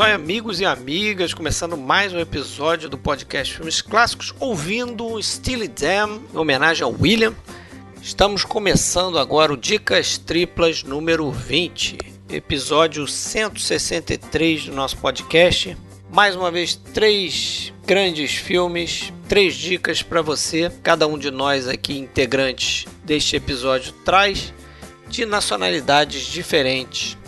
jóia, amigos e amigas? Começando mais um episódio do podcast Filmes Clássicos, ouvindo Steely Dan, em homenagem ao William. Estamos começando agora o Dicas Triplas número 20, episódio 163 do nosso podcast. Mais uma vez, três grandes filmes, três dicas para você. Cada um de nós aqui, integrantes deste episódio, traz de nacionalidades diferentes.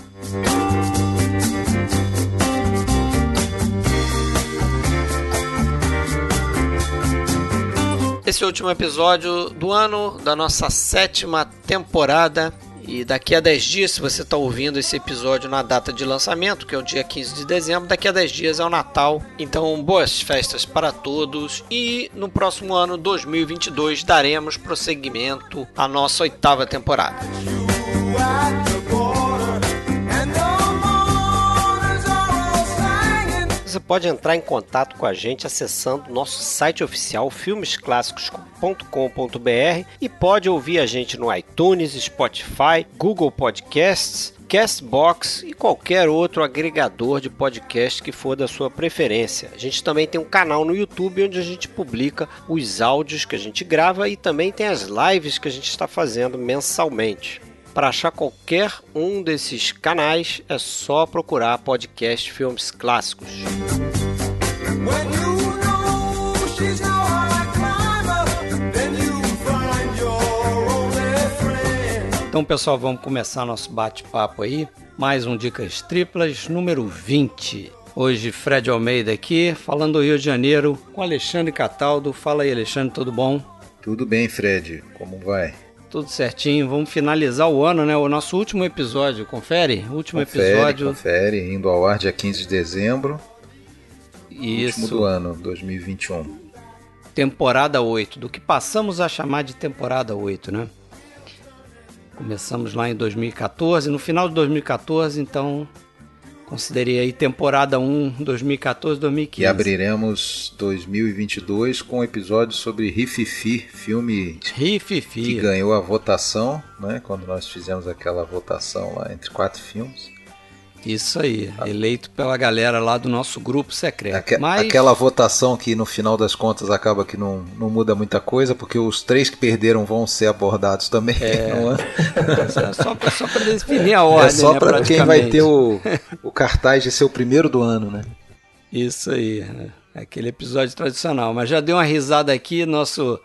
Esse é último episódio do ano da nossa sétima temporada. E daqui a 10 dias, se você está ouvindo esse episódio na data de lançamento, que é o dia 15 de dezembro, daqui a 10 dias é o Natal. Então, boas festas para todos. E no próximo ano, 2022, daremos prosseguimento à nossa oitava temporada. Você pode entrar em contato com a gente acessando nosso site oficial filmesclassicos.com.br e pode ouvir a gente no iTunes, Spotify, Google Podcasts, Castbox e qualquer outro agregador de podcast que for da sua preferência. A gente também tem um canal no YouTube onde a gente publica os áudios que a gente grava e também tem as lives que a gente está fazendo mensalmente. Para achar qualquer um desses canais é só procurar podcast Filmes Clássicos. Então, pessoal, vamos começar nosso bate-papo aí. Mais um Dicas Triplas, número 20. Hoje, Fred Almeida aqui, falando do Rio de Janeiro, com Alexandre Cataldo. Fala aí, Alexandre, tudo bom? Tudo bem, Fred. Como vai? Tudo certinho. Vamos finalizar o ano, né? O nosso último episódio. Confere? Último confere, episódio. Confere, indo ao ar dia 15 de dezembro. Isso. Último do ano, 2021. Temporada 8. Do que passamos a chamar de temporada 8, né? Começamos lá em 2014. No final de 2014, então Considerei aí temporada 1, 2014, 2015. E abriremos 2022 com um episódio sobre Rififi, filme Rififi. que ganhou a votação, né? Quando nós fizemos aquela votação lá entre quatro filmes. Isso aí, ah. eleito pela galera lá do nosso grupo secreto. Aque Mas... Aquela votação que no final das contas acaba que não, não muda muita coisa, porque os três que perderam vão ser abordados também. É, é? só, só para definir a ordem. É só né, para quem vai ter o, o cartaz de ser o primeiro do ano, né? Isso aí, né? aquele episódio tradicional. Mas já deu uma risada aqui, nosso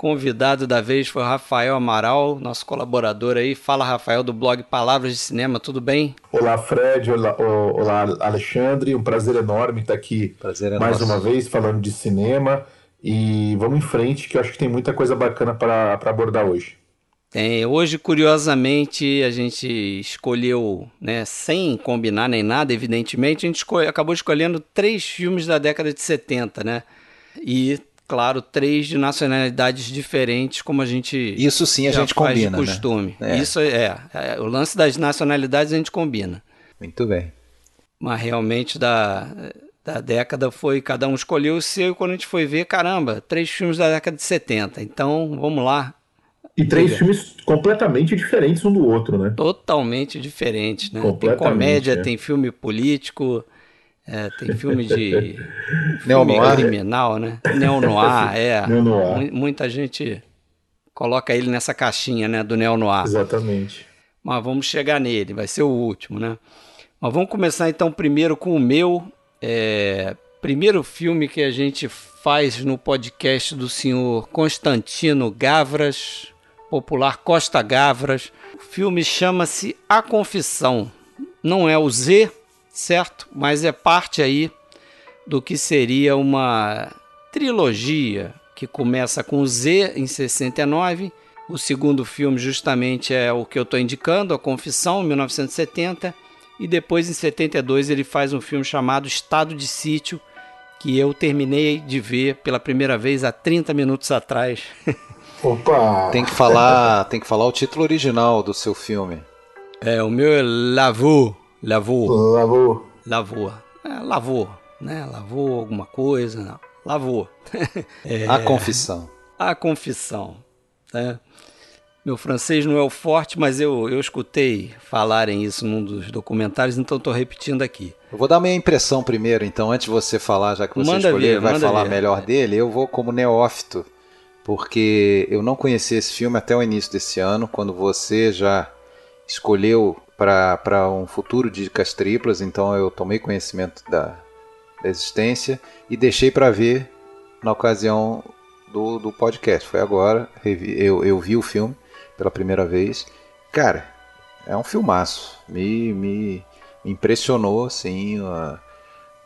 convidado da vez foi o Rafael Amaral, nosso colaborador aí. Fala, Rafael, do blog Palavras de Cinema, tudo bem? Olá, Fred. Olá, olá Alexandre. Um prazer enorme estar aqui prazer é mais nosso. uma vez falando de cinema. E vamos em frente, que eu acho que tem muita coisa bacana para abordar hoje. Tem. Hoje, curiosamente, a gente escolheu, né, sem combinar nem nada, evidentemente, a gente acabou escolhendo três filmes da década de 70, né? E claro, três de nacionalidades diferentes, como a gente. Isso sim a gente combina. De né? costume. Né? É. Isso é, é, O lance das nacionalidades a gente combina. Muito bem. Mas realmente da, da década foi. Cada um escolheu o seu e quando a gente foi ver, caramba, três filmes da década de 70. Então, vamos lá. E três filmes completamente diferentes um do outro, né? Totalmente diferentes, né? Tem comédia, é. tem filme político. É, tem filme de filme criminal, né? Neo-noir, é. Neo-noir. Muita gente coloca ele nessa caixinha, né, do neo-noir. Exatamente. Mas vamos chegar nele, vai ser o último, né? Mas vamos começar então primeiro com o meu é, primeiro filme que a gente faz no podcast do senhor Constantino Gavras, popular Costa Gavras. O filme chama-se A Confissão. Não é o Z, certo? Mas é parte aí do que seria uma trilogia que começa com Z em 69. O segundo filme justamente é o que eu estou indicando, A Confissão, em 1970. E depois, em 72, ele faz um filme chamado Estado de Sítio, que eu terminei de ver pela primeira vez há 30 minutos atrás. Opa! Tem que falar, tem que falar o título original do seu filme. É, o meu é Lavou. Lavou. Lavou. Lavou. É, lavou, né? Lavou alguma coisa, não. Lavou. é, a confissão. A confissão, né? meu francês não é o forte, mas eu, eu escutei falarem isso num dos documentários, então estou repetindo aqui. Eu vou dar minha impressão primeiro, então, antes de você falar, já que você manda escolheu vir, vai falar vir. melhor dele, eu vou como neófito, porque eu não conheci esse filme até o início desse ano, quando você já escolheu para um futuro de dicas triplas, então eu tomei conhecimento da, da existência e deixei para ver na ocasião do, do podcast. Foi agora, eu, eu vi o filme pela primeira vez. Cara, é um filmaço. Me, me, impressionou, assim,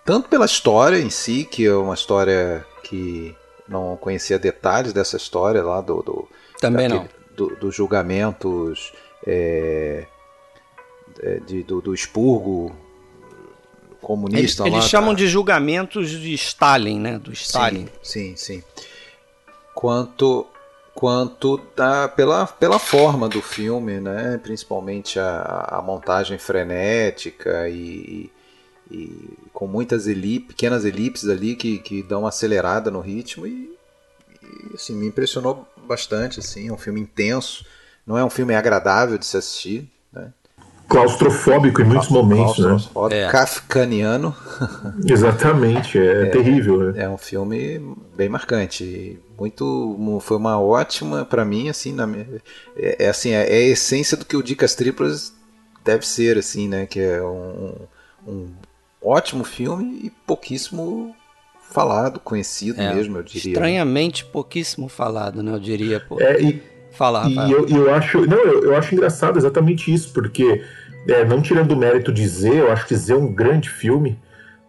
tanto pela história em si, que é uma história que não conhecia detalhes dessa história lá do. do Também daquele, não. Dos do julgamentos é, de, do, do expurgo comunista eles, lá. Eles chamam tá. de julgamentos de Stalin, né? Do Stalin. Sim, sim. sim. Quanto quanto da, pela, pela forma do filme, né? principalmente a, a montagem frenética e, e com muitas elip, pequenas elipses ali que, que dão uma acelerada no ritmo e, e assim, me impressionou bastante. Assim, é um filme intenso, não é um filme agradável de se assistir. Né? claustrofóbico em muitos momentos, né? É. Kafkaniano. Exatamente, é, é terrível. É. é um filme bem marcante, muito, foi uma ótima para mim, assim, na é, é assim, é, é, a essência do que o Dicas Triplas deve ser, assim, né? Que é um, um ótimo filme e pouquíssimo falado, conhecido é, mesmo, eu diria. Estranhamente pouquíssimo falado, né? Eu diria. Pô. É, e Fala, E eu, eu, acho. Não, eu, eu, acho engraçado exatamente isso, porque, é, não tirando o mérito de Z, eu acho que Z é um grande filme,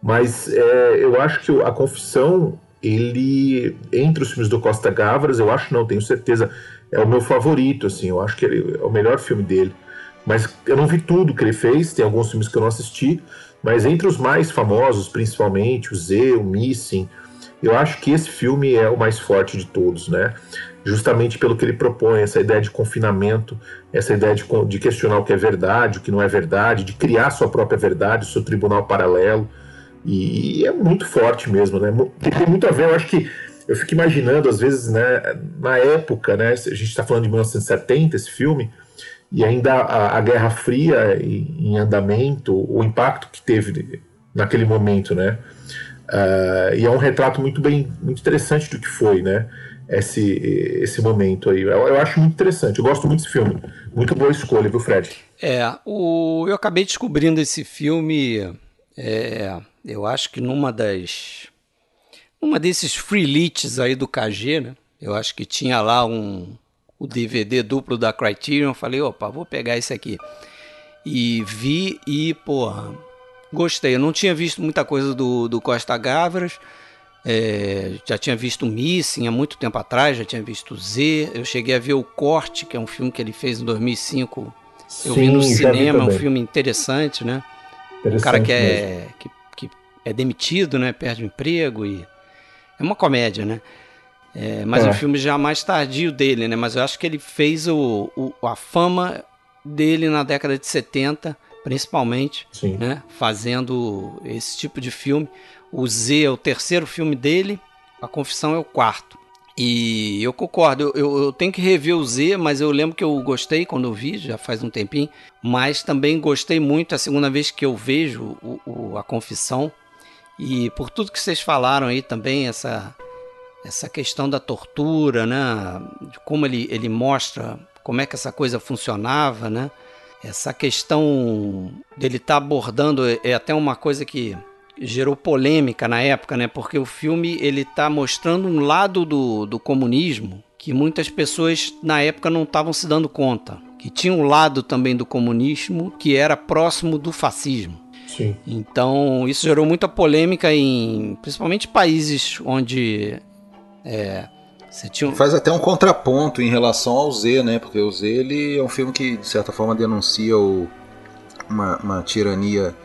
mas é, eu acho que a Confissão, ele. Entre os filmes do Costa Gavras, eu acho, não, tenho certeza, é o meu favorito, assim, eu acho que ele é o melhor filme dele. Mas eu não vi tudo que ele fez, tem alguns filmes que eu não assisti, mas entre os mais famosos, principalmente, o Z, o Missing, eu acho que esse filme é o mais forte de todos, né? Justamente pelo que ele propõe, essa ideia de confinamento, essa ideia de, de questionar o que é verdade, o que não é verdade, de criar sua própria verdade, seu tribunal paralelo. E, é muito forte mesmo, né? Tem, tem, muito a ver, eu acho que eu fico imaginando, às vezes, né, na época, né, a gente está falando de 1970, esse filme, e ainda a, a Guerra Fria em, em andamento, o impacto que teve naquele momento, né? Uh, e é um retrato muito bem, muito interessante do que foi, né? Esse, esse momento aí. Eu, eu, acho muito interessante, eu gosto muito desse filme. Muito boa escolha, viu, Fred? É, o, eu acabei descobrindo esse filme, é, eu acho que numa das. Uma desses free aí do KG, né? Eu acho que tinha lá um o DVD duplo da Criterion. Falei, opa, vou pegar esse aqui. E vi e, porra, gostei. Eu não tinha visto muita coisa do, do Costa Gavras. É, já tinha visto Missing há muito tempo atrás, já tinha visto Z. Eu cheguei a ver O Corte, que é um filme que ele fez em 2005. Sim, eu vi no cinema, é um filme interessante, né? Interessante o cara que é, que, que, é demitido, né? Perde o emprego e. É uma comédia, né? É, mas é. um filme já mais tardio dele, né? Mas eu acho que ele fez o, o a fama dele na década de 70, principalmente, Sim. né? Fazendo esse tipo de filme. O Z é o terceiro filme dele, A Confissão é o quarto. E eu concordo, eu, eu, tenho que rever o Z, mas eu lembro que eu gostei quando eu vi, já faz um tempinho. Mas também gostei muito a segunda vez que eu vejo o, o, a Confissão. E por tudo que vocês falaram aí também, essa, essa questão da tortura, né? De como ele, ele mostra como é que essa coisa funcionava, né? Essa questão dele estar tá abordando é, é até uma coisa que gerou polêmica na época, né? Porque o filme ele está mostrando um lado do, do comunismo que muitas pessoas na época não estavam se dando conta, que tinha um lado também do comunismo que era próximo do fascismo. Sim. Então isso gerou muita polêmica em, principalmente países onde é, você tinha... Faz até um contraponto em relação ao Z, né? Porque o Z ele é um filme que de certa forma denuncia o, uma, uma tirania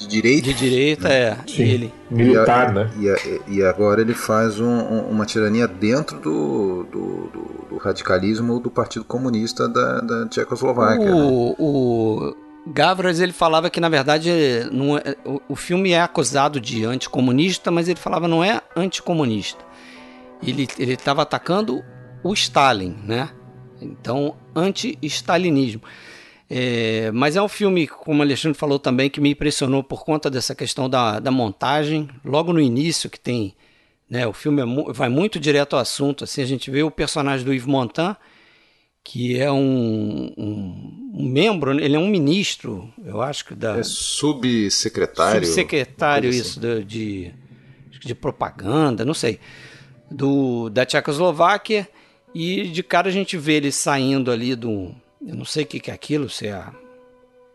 de direita. De direita, né? é. Sim. Ele. Militar, e né? E, e, agora ele faz um, um, uma tirania dentro do, do, do, do, radicalismo do Partido Comunista da, da Tchecoslováquia. O, né? o Gavras ele falava que na verdade não é, o, o filme é acusado de anticomunista, mas ele falava não é anticomunista. Ele ele estava atacando o Stalin, né? Então, anti-stalinismo. É, mas é um filme, como o Alexandre falou também, que me impressionou por conta dessa questão da, da montagem. Logo no início, que tem. Né, o filme é, vai muito direto ao assunto. Assim, a gente vê o personagem do Yves Montand, que é um, um, um membro, ele é um ministro, eu acho que da. É subsecretário. Subsecretário, assim. isso, de, de, de propaganda, não sei. Do, da Tchecoslováquia. E de cara a gente vê ele saindo ali do eu não sei o que é aquilo, se é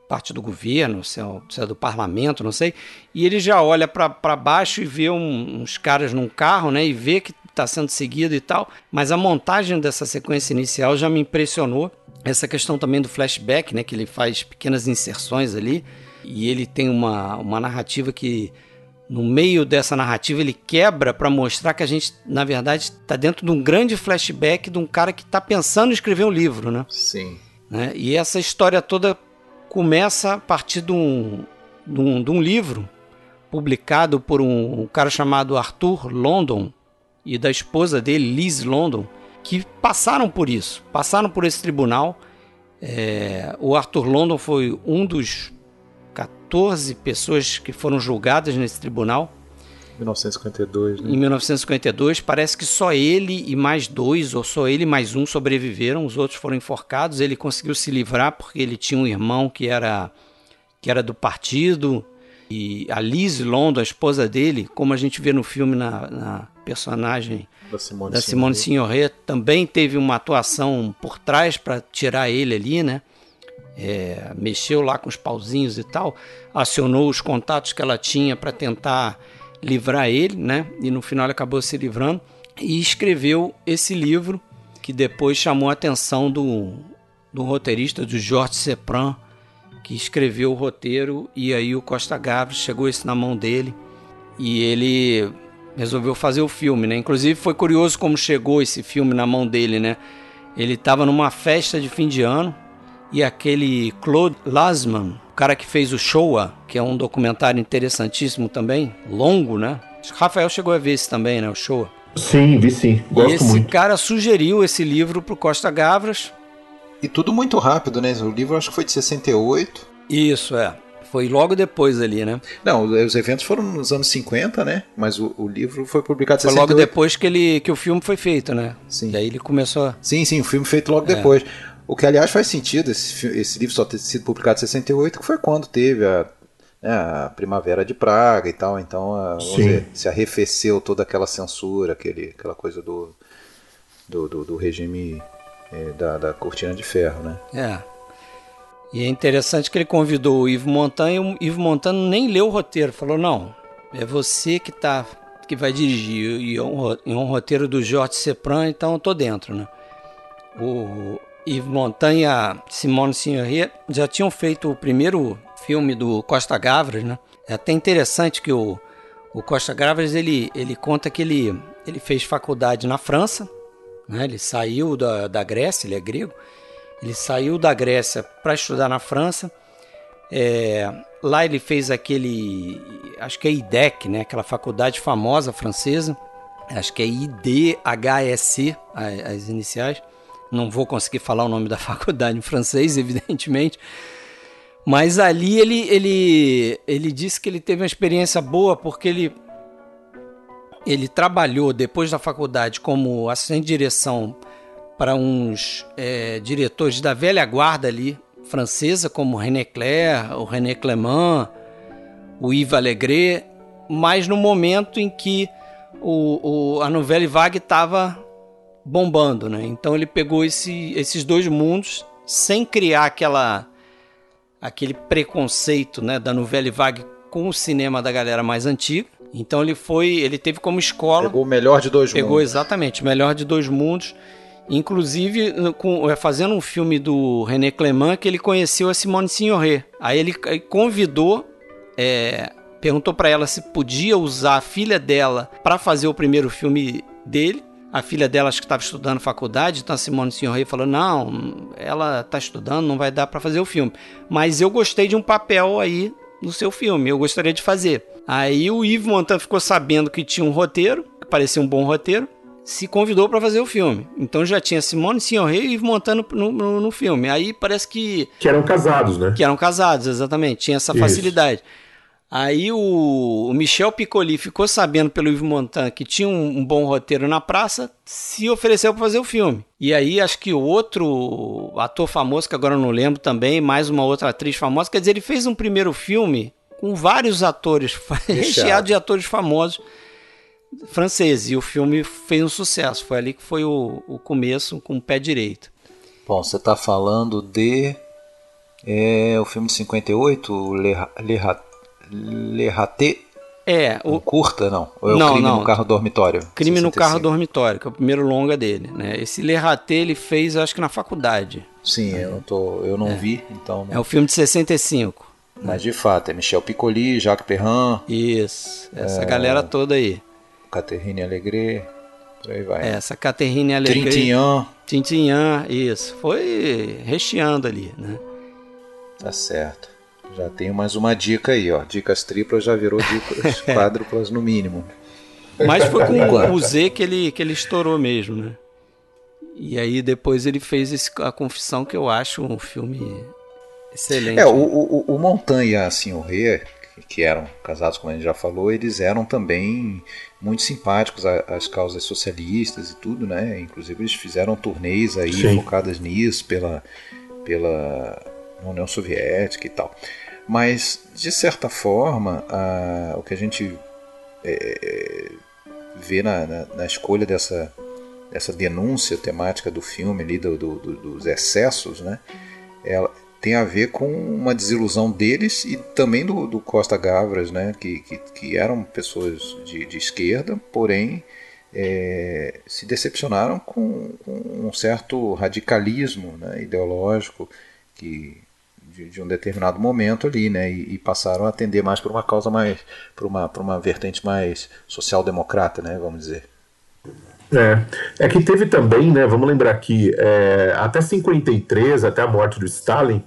parte do governo, se é, se é do parlamento, não sei. E ele já olha para baixo e vê um, uns caras num carro, né? E vê que está sendo seguido e tal. Mas a montagem dessa sequência inicial já me impressionou. Essa questão também do flashback, né? Que ele faz pequenas inserções ali. E ele tem uma, uma narrativa que no meio dessa narrativa ele quebra para mostrar que a gente, na verdade, está dentro de um grande flashback de um cara que está pensando em escrever um livro, né? Sim. Né? E essa história toda começa a partir de um, de um, de um livro publicado por um, um, cara chamado Arthur London e da esposa dele, Liz London, que passaram por isso, passaram por esse tribunal. É, o Arthur London foi um dos 14 pessoas que foram julgadas nesse tribunal 1952, né? Em 1952, parece que só ele e mais dois, ou só ele e mais um sobreviveram, os outros foram enforcados. Ele conseguiu se livrar porque ele tinha um irmão que era, que era do partido. E a Liz Londo, a esposa dele, como a gente vê no filme na, na personagem da Simone, da Simone Signoret, também teve uma atuação por trás para tirar ele ali, né? É, mexeu lá com os pauzinhos e tal, acionou os contatos que ela tinha para tentar livrar ele, né? E no final ele acabou se livrando e escreveu esse livro que depois chamou a atenção do, do roteirista, do Georges Sepran, que escreveu o roteiro e aí o Costa Gavras chegou esse na mão dele e ele resolveu fazer o filme, né? Inclusive foi curioso como chegou esse filme na mão dele, né? Ele estava numa festa de fim de ano e aquele Claude Lasman, cara que fez o Showa, que é um documentário interessantíssimo também, longo, né? Rafael chegou a ver esse também, né? O Showa. Sim, vi sim. Gosto e esse muito. cara sugeriu esse livro pro Costa Gavras. E tudo muito rápido, né? O livro acho que foi de 68. Isso, é. Foi logo depois ali, né? Não, os eventos foram nos anos 50, né? Mas o, o livro foi publicado em 68. Foi logo depois que, ele, que o filme foi feito, né? Sim. E aí ele começou a... Sim, sim, o filme feito logo é. depois. O que, aliás, faz sentido esse, esse livro só ter sido publicado em 68, que foi quando teve a, né, a Primavera de Praga e tal. Então, a, dizer, se arrefeceu toda aquela censura, aquele, aquela coisa do, do, do, do regime é, da, da cortina de ferro, né? É. E é interessante que ele convidou o Ivo Montan e o Ivo Montan nem leu o roteiro. Falou, não, é você que tá que vai dirigir e é um, é um roteiro do Jorge Sepran, então eu tô dentro, né? O, e a Simone Signoret já tinham feito o primeiro filme do Costa Gavras, né? É até interessante que o, o Costa Gavras ele, ele conta que ele, ele fez faculdade na França, né? Ele saiu da, da Grécia, ele é grego, ele saiu da Grécia para estudar na França. É, lá ele fez aquele, acho que é IDEC, né? Aquela faculdade famosa francesa, acho que é IDHSC, as iniciais não vou conseguir falar o nome da faculdade em francês, evidentemente. Mas ali ele, ele, ele disse que ele teve uma experiência boa porque ele, ele trabalhou depois da faculdade como assistente de direção para uns é, diretores da velha guarda ali, francesa, como René Clair, o René Clément, o Yves Allegret, mas no momento em que o, o, a Nouvelle Vague estava bombando, né? Então ele pegou esse, esses dois mundos sem criar aquela aquele preconceito, né, da novela vague com o cinema da galera mais antiga. Então ele foi, ele teve como escola pegou o melhor de dois pegou mundos. exatamente o melhor de dois mundos. Inclusive, com, é, fazendo um filme do René Clément que ele conheceu a Simone Signoret. Aí ele convidou, é, perguntou para ela se podia usar a filha dela para fazer o primeiro filme dele a filha dela acho que estava estudando faculdade, então a Simone Signoret falou: não, ela está estudando, não vai dar para fazer o filme. Mas eu gostei de um papel aí no seu filme, eu gostaria de fazer. Aí o Yves Montand ficou sabendo que tinha um roteiro, que parecia um bom roteiro, se convidou para fazer o filme. Então já tinha Simone Signoret e Yves Montand no, no, no, filme. Aí parece que... Que eram casados, né? Que eram casados, exatamente. Tinha essa Isso. facilidade. Aí o, o, Michel Piccoli ficou sabendo pelo Yves Montand que tinha um, um bom roteiro na praça, se ofereceu para fazer o filme. E aí acho que outro ator famoso, que agora eu não lembro também, mais uma outra atriz famosa, quer dizer, ele fez um primeiro filme com vários atores, recheado de atores famosos francês e o filme fez um sucesso. Foi ali que foi o, o começo com o pé direito. Bom, você está falando de é, o filme de 58, Le, Le, Le Raté. É, o um curta não, ou é não, o crime não. no carro dormitório. Crime 65. no carro dormitório, que é o primeiro longa dele, né? Esse Le Raté ele fez, acho que na faculdade. Sim, eu não tô, eu não é. vi, então. É o filme de 65. Mas de fato, é Michel Piccoli, Jacques Perrin. Isso, essa é... galera toda aí. Caterine Alegre, por aí vai. Essa Caterine Alegre. Trintignant. Trintignant, isso. Foi recheando ali, né? Tá certo. Já tenho mais uma dica aí, ó. Dicas triplas já virou dicas quádruplas no mínimo. Mas foi com o Z que ele, que ele estourou mesmo, né? E aí depois ele fez esse, a confissão que eu acho um filme excelente. É, o, o, o Montanha, assim, o Rei, que eram casados, como a gente já falou, eles eram também muito simpáticos às causas socialistas e tudo, né? Inclusive eles fizeram turnês aí Sim. focadas nisso pela, pela União Soviética e tal. Mas, de certa forma, a, o que a gente é, vê na, na, na, escolha dessa, dessa denúncia temática do filme ali, do, do, do, dos excessos, né? Ela, tem a ver com uma desilusão deles e também do, do Costa Gavras, né, que, que, que eram pessoas de, de esquerda, porém é, se decepcionaram com, com, um certo radicalismo né, ideológico que de, de, um determinado momento ali, né, e, e, passaram a atender mais por uma causa mais, por uma, uma vertente mais social-democrata, né, vamos dizer. É, é que teve também, né, vamos lembrar que é, até 53, até a morte do Stalin,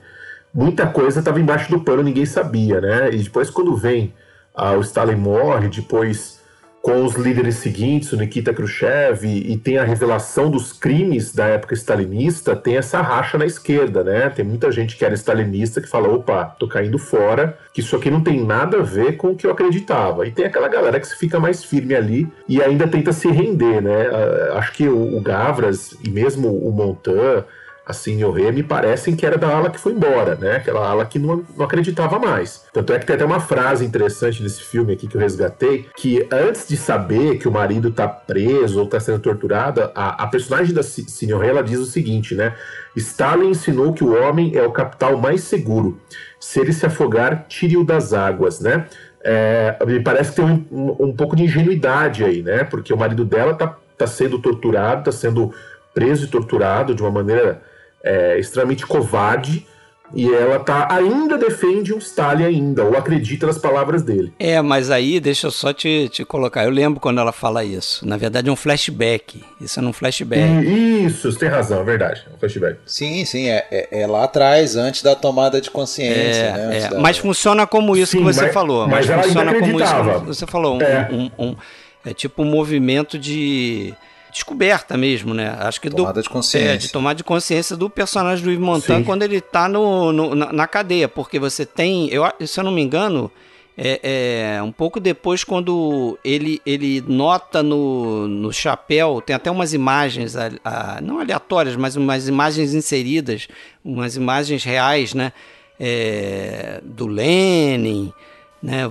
muita coisa estava embaixo do pano, ninguém sabia, né? E depois quando vem ah, o Stalin morre, depois com os líderes seguintes, o Nikita Khrushchev, e, e, tem a revelação dos crimes da época stalinista, tem essa racha na esquerda, né? Tem muita gente que era stalinista que fala, opa, tô caindo fora, que isso aqui não tem nada a ver com o que eu acreditava. E tem aquela galera que fica mais firme ali e ainda tenta se render, né? Ah, acho que o, o Gavras e mesmo o Montan assim, Rê me parecem que era da ala que foi embora, né? Aquela ala que não, não acreditava mais. Tanto é que tem até uma frase interessante desse filme aqui que eu resgatei, que antes de saber que o marido tá preso ou tá sendo torturado, a, personagem da Signoret, ela diz o seguinte, né? Stalin ensinou que o homem é o capital mais seguro. Se ele se afogar, tire-o das águas, né? É, me parece que tem um, um, um, pouco de ingenuidade aí, né? Porque o marido dela tá, tá sendo torturado, tá sendo preso e torturado de uma maneira é, extremamente covarde e ela tá ainda defende um Stalin ainda, ou acredita nas palavras dele. É, mas aí deixa eu só te, te colocar. Eu lembro quando ela fala isso. Na verdade é um flashback. Isso é um flashback. Isso, você tem razão, é verdade. É um flashback. Sim, sim, é, é, é lá atrás, antes da tomada de consciência. É, né? É. Da... Mas funciona como isso sim, que você mas, falou. Mas, mas funciona como isso que você falou. Um, é. um, um, é tipo um movimento de descoberta mesmo, né? Acho que tomada do, de consciência. É, de tomar de consciência do personagem do Yves Montand quando ele está no, no na, na, cadeia, porque você tem, eu, se eu não me engano, é, é, um pouco depois quando ele, ele nota no, no chapéu, tem até umas imagens, a, a, não aleatórias, mas umas imagens inseridas, umas imagens reais, né? É, do Lenin, né?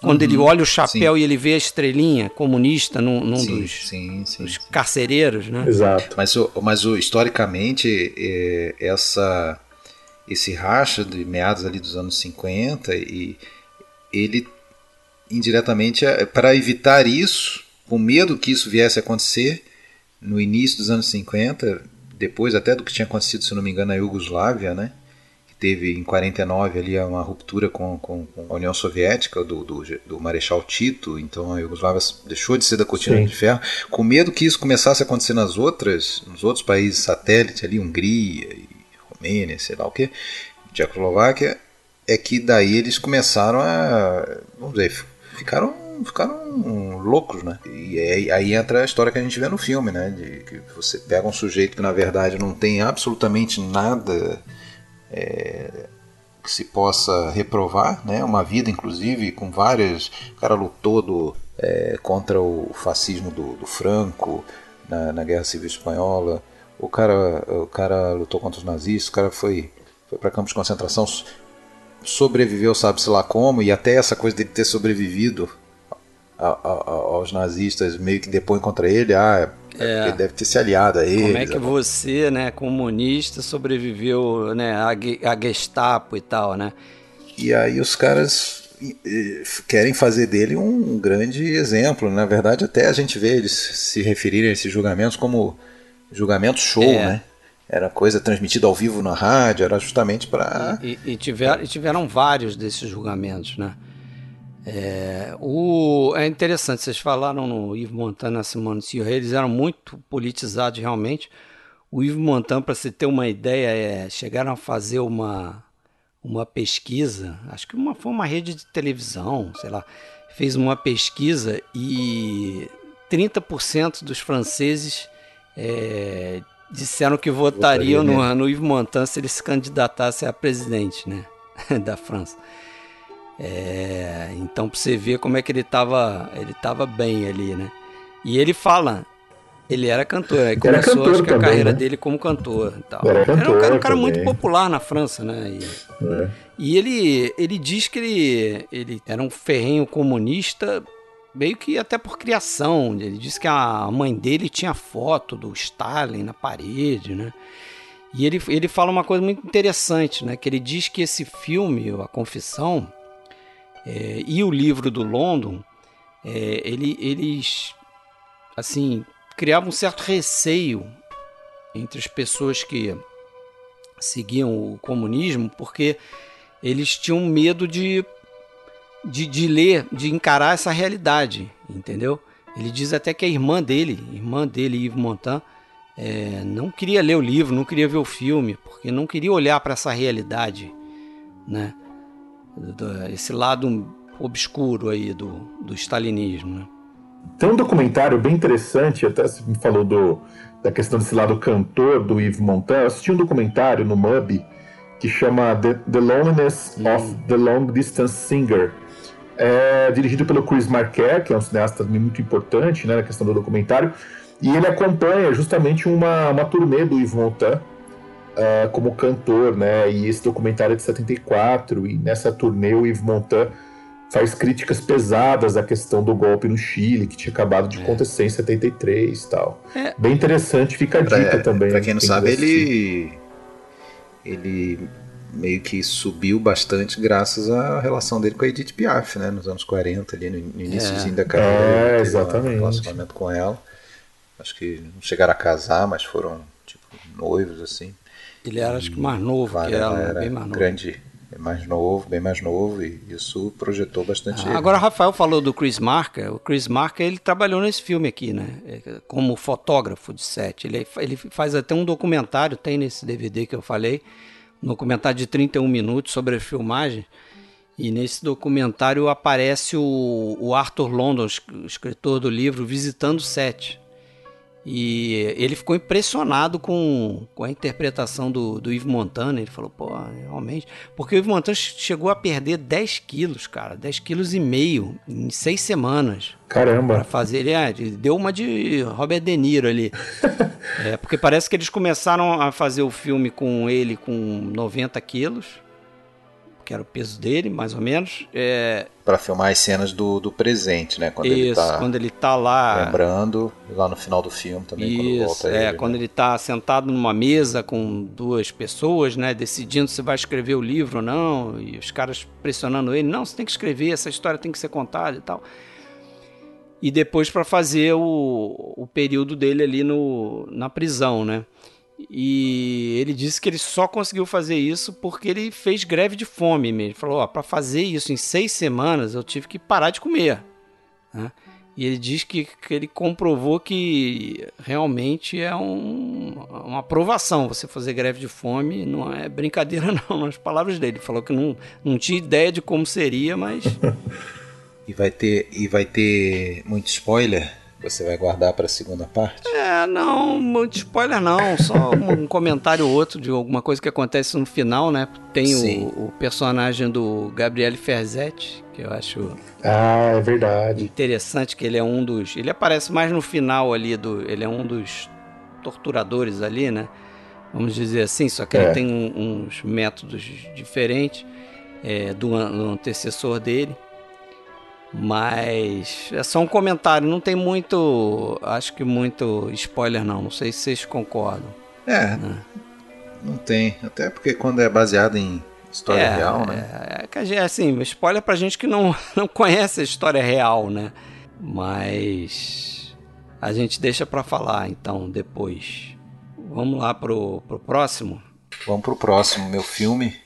Quando uhum, ele olha o chapéu sim. e ele vê a estrelinha comunista num, num sim, dos, sim, dos, carcereiros, né? Exato. Mas, mas historicamente, é, essa, esse racha de meados ali dos anos 50, e ele indiretamente, é, para evitar isso, com medo que isso viesse a acontecer, no início dos anos 50, depois até do que tinha acontecido, se não me engano, na Iugoslávia, né? Teve em 49 ali uma ruptura com, com, com a União Soviética do, do, do, Marechal Tito, então a Iugoslávia deixou de ser da cortina Sim. de ferro, com medo que isso começasse a acontecer nas outras, nos outros países satélites ali, Hungria e Romênia, sei lá o que, Tchecoslováquia, é que daí eles começaram a, vamos dizer, ficaram ficaram, ficaram loucos, né? E aí, aí, entra a história que a gente vê no filme, né? De que você pega um sujeito que na verdade não tem absolutamente nada é, que se possa reprovar, né? Uma vida, inclusive, com várias. O cara lutou do, é, contra o fascismo do, do Franco na, na, Guerra Civil Espanhola. O cara, o cara lutou contra os nazistas. O cara foi, foi para campos de concentração sobreviveu, sabe-se lá como, e até essa coisa dele ter sobrevivido a, a, aos nazistas meio que depõe contra ele, ah, é, ele deve ter se aliado a. Como é que você, né, comunista, sobreviveu né, a, a Gestapo e tal, né? E aí os caras querem fazer dele um grande exemplo. Na verdade, até a gente vê eles se referirem a esses julgamentos como julgamento show, é. né? era coisa transmitida ao vivo na rádio, era justamente para. E, e, tiver, e, tiveram vários desses julgamentos, né? É, o, é interessante, vocês falaram no Yves Montand e Simone Silva, eles eram muito politizados realmente. O Yves Montand, para você ter uma ideia, é, chegaram a fazer uma, uma pesquisa, acho que uma, foi uma rede de televisão, sei lá, fez uma pesquisa e 30% dos franceses é, disseram que votariam Votaria, no, no Yves Montand se ele se candidatasse a presidente né, da França. É, então, para você ver como é que ele estava ele tava bem ali, né? E ele fala, ele era cantor, aí começou cantor acho que, a carreira né? dele como cantor. E tal. Era, cantor, era um cara, um cara muito popular na França, né? E, é. e, ele, ele diz que ele, ele era um ferrenho comunista meio que até por criação. Ele disse que a mãe dele tinha foto do Stalin na parede, né? E ele, ele fala uma coisa muito interessante, né? Que ele diz que esse filme, A Confissão, é, e o livro do London, é, ele, eles, assim, criavam um certo receio entre as pessoas que seguiam o comunismo, porque eles tinham medo de de, de ler, de encarar essa realidade, entendeu? Ele diz até que a irmã dele, irmã dele, Yves Montand, é, não queria ler o livro, não queria ver o filme, porque não queria olhar para essa realidade, né? Esse lado obscuro aí do, do stalinismo, né? Tem um documentário bem interessante, até você me falou do, da questão desse lado cantor do Yves Montand. Eu assisti um documentário no MUBI que chama The, the Loneliness hum. of the Long Distance Singer é dirigido pelo Chris Marquette, que é um cineasta muito importante né, na questão do documentário, e ele acompanha justamente uma, uma turnê do Yves Montand uh, como cantor, né, e esse documentário é de 74, e nessa turnê o Yves Montand faz críticas pesadas à questão do golpe no Chile, que tinha acabado de é. acontecer em 73 e tal. É. Bem interessante, fica a dica pra, também. Pra quem não sabe, ele, ele meio que subiu bastante graças à relação dele com a Edith Piaf, né? Nos anos 40, ali no, no iníciozinho é. da carreira. É, exatamente. Um relacionamento com ela. Acho que não chegaram a casar, mas foram, tipo, noivos, assim. Ele era, acho que, mais novo que ela, era bem mais novo. Grande, mais novo, bem mais novo, e isso projetou bastante ah, Agora, o Rafael falou do Chris Marker. O Chris Marker, ele trabalhou nesse filme aqui, né? É, como fotógrafo de set. Ele, ele faz até um documentário, tem nesse DVD que eu falei, um documentário de 31 minutos sobre a filmagem. E nesse documentário aparece o, o Arthur London, escritor do livro, visitando o set. E ele ficou impressionado com, com a interpretação do, do Yves Montand. Ele falou, pô, realmente. Porque o Yves Montand chegou a perder 10 quilos, cara. 10 quilos e meio em seis semanas. Caramba. Pra fazer. Ele, é, deu uma de Robert De Niro ali. é, porque parece que eles começaram a fazer o filme com ele com 90 quilos que era o peso dele, mais ou menos. É... Para filmar as cenas do, do presente, né? Quando Isso, ele tá quando ele tá lá. Lembrando, lá no final do filme também, Isso, quando volta é, ele, quando né? ele tá sentado numa mesa com duas pessoas, né? Decidindo se vai escrever o livro ou não, e os caras pressionando ele: não, você tem que escrever, essa história tem que ser contada e tal. E depois para fazer o, o período dele ali no, na prisão, né? E ele disse que ele só conseguiu fazer isso porque ele fez greve de fome mesmo. Ele falou: para fazer isso em seis semanas eu tive que parar de comer. Né? E ele diz que, que, ele comprovou que realmente é um, uma aprovação você fazer greve de fome. Não é brincadeira, não, nas palavras dele. Ele falou que não, não tinha ideia de como seria, mas E vai ter e vai ter muito spoiler? Você vai guardar para a segunda parte? É, não, muito spoiler não, só um comentário ou outro de alguma coisa que acontece no final, né? Tem o, o, personagem do Gabriele Ferzetti, que eu acho Ah, é verdade. Interessante que ele é um dos, ele aparece mais no final ali do, ele é um dos torturadores ali, né? Vamos dizer assim, só que é. ele tem um, uns métodos diferentes é, do, do antecessor dele. Mas é só um comentário, não tem muito, acho que muito spoiler não, não sei se vocês concordam. É, né? não tem, até porque quando é baseado em história é, real, né? É, é, assim, spoiler pra gente que não, não conhece a história real, né? Mas a gente deixa pra falar então depois. Vamos lá pro, pro próximo? Vamos pro próximo, meu filme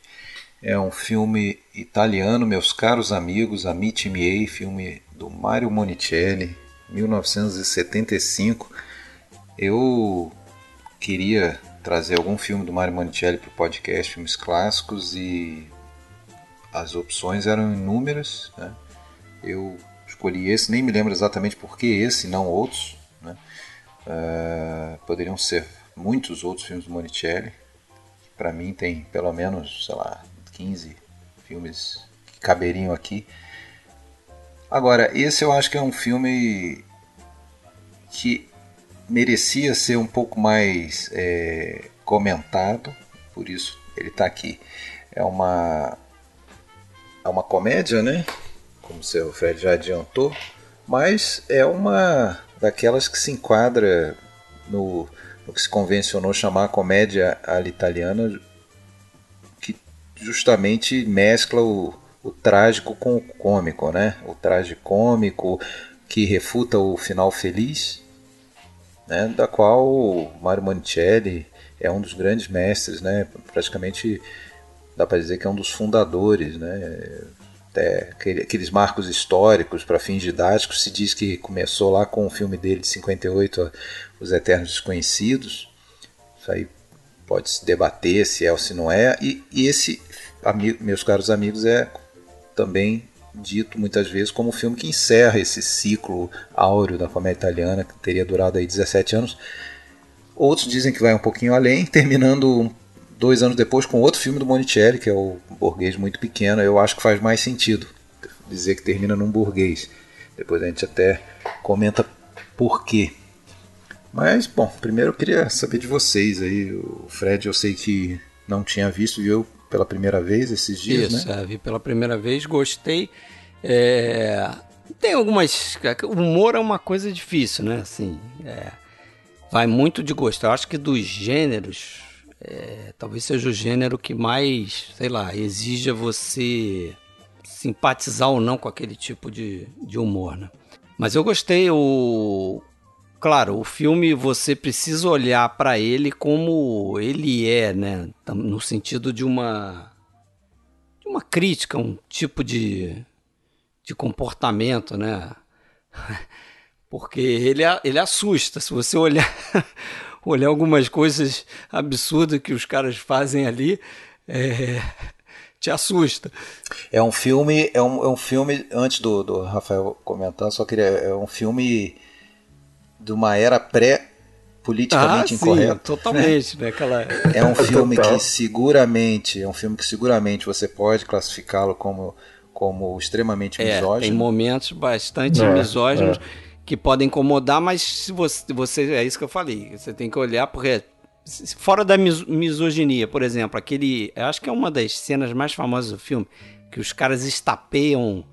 é um filme italiano, meus caros amigos, Amici Miei, filme do Mario Monicelli, 1975. Eu queria trazer algum filme do Mario Monicelli para o podcast Filmes Clássicos e as opções eram inúmeras. Né? Eu escolhi esse, nem me lembro exatamente por que esse, não outros. Né? Uh, poderiam ser muitos outros filmes do Monicelli. Para mim tem pelo menos, sei lá, 15 filmes que caberiam aqui. Agora, esse eu acho que é um filme que merecia ser um pouco mais é, comentado, por isso ele está aqui. É uma é uma comédia, né? Como o seu Fred já adiantou, mas é uma daquelas que se enquadra no, no que se convencionou chamar comédia italiana justamente mescla o, o trágico com o cômico, né? O trágico cômico que refuta o final feliz, né? Da qual Mario Monicelli é um dos grandes mestres, né? Praticamente dá para dizer que é um dos fundadores, né? Até aqueles marcos históricos para fins didáticos se diz que começou lá com o filme dele de 58, Os Eternos Desconhecidos. Isso aí pode se debater se é ou se não é. E, e esse meus caros amigos, é também dito muitas vezes como o filme que encerra esse ciclo áureo da comédia italiana, que teria durado aí 17 anos. Outros dizem que vai um pouquinho além, terminando dois anos depois com outro filme do Monicelli, que é o Burguês Muito Pequeno. Eu acho que faz mais sentido dizer que termina num burguês. Depois a gente até comenta por quê. Mas, bom, primeiro eu queria saber de vocês aí. O Fred eu sei que não tinha visto, viu? pela primeira vez esses dias, Isso, né? É, vi pela primeira vez, gostei. É... Tem algumas. O humor é uma coisa difícil, né? Assim, é... vai muito de gosto. Eu acho que dos gêneros, é... talvez seja o gênero que mais, sei lá, exija você simpatizar ou não com aquele tipo de, de humor, né? Mas eu gostei. O, claro, o filme você precisa olhar para ele como ele é, né? No sentido de uma de uma crítica, um tipo de, de comportamento, né? Porque ele, ele assusta. Se você olhar, olhar algumas coisas absurdas que os caras fazem ali, é, te assusta. É um filme, é um, é um filme, antes do, do Rafael comentar, só queria. É um filme de uma era pré politicamente ah, incorreto. Sim, totalmente, né? Aquela... É um filme que seguramente, é um filme que seguramente você pode classificá-lo como como extremamente é, misógino. Tem momentos bastante é, misóginos é. que podem incomodar, mas se você, você é isso que eu falei, você tem que olhar porque fora da misoginia, por exemplo, aquele, eu acho que é uma das cenas mais famosas do filme, que os caras estapeiam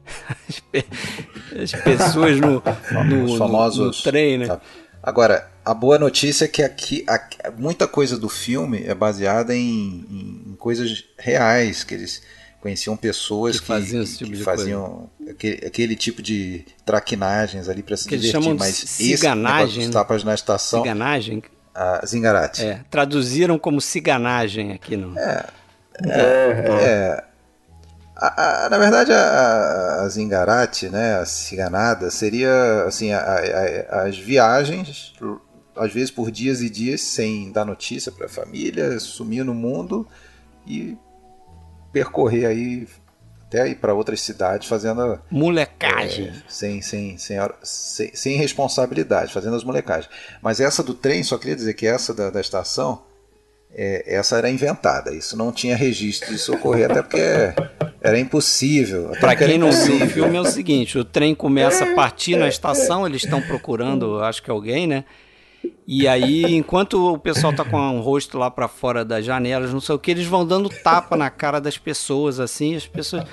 as, pessoas no, no, famosos, no, trem, né? Agora, a boa notícia é que aqui, aqui muita coisa do filme é baseada em, em, coisas reais, que eles conheciam pessoas que, faziam, tipo que faziam aquele, aquele, tipo de traquinagens ali para se que divertir. Eles chamam mas ciganagem, esse tapas na estação. Ciganagem. A Zingarate. É, traduziram como ciganagem aqui no. É, é, é, é a, a, na verdade, a, a Zingarate, né, a ciganada, seria assim, as viagens, às vezes por dias e dias, sem dar notícia para a família, sumir no mundo e percorrer aí até ir para outras cidades fazendo molecagem, é, sem, sem, sem, sem, sem responsabilidade, fazendo as molecagens. Mas essa do trem, só queria dizer que essa da, da estação, é, essa era inventada. Isso não tinha registro disso ocorrer, até porque era impossível. Para quem não viu o filme é o seguinte: o trem começa a partir na estação, eles estão procurando, acho que alguém, né? E aí, enquanto o pessoal tá com o rosto lá para fora das janelas, não sei o que, eles vão dando tapa na cara das pessoas, assim, as pessoas.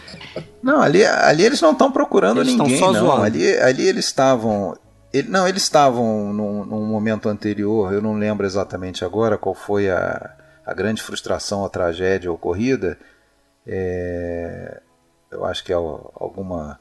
Não, ali, ali eles não estão procurando eles ninguém, só não. Zoando. Ali, ali eles estavam. Ele, não, eles estavam num, num, momento anterior, eu não lembro exatamente agora qual foi a, a grande frustração, a tragédia ocorrida. É, eu acho que é alguma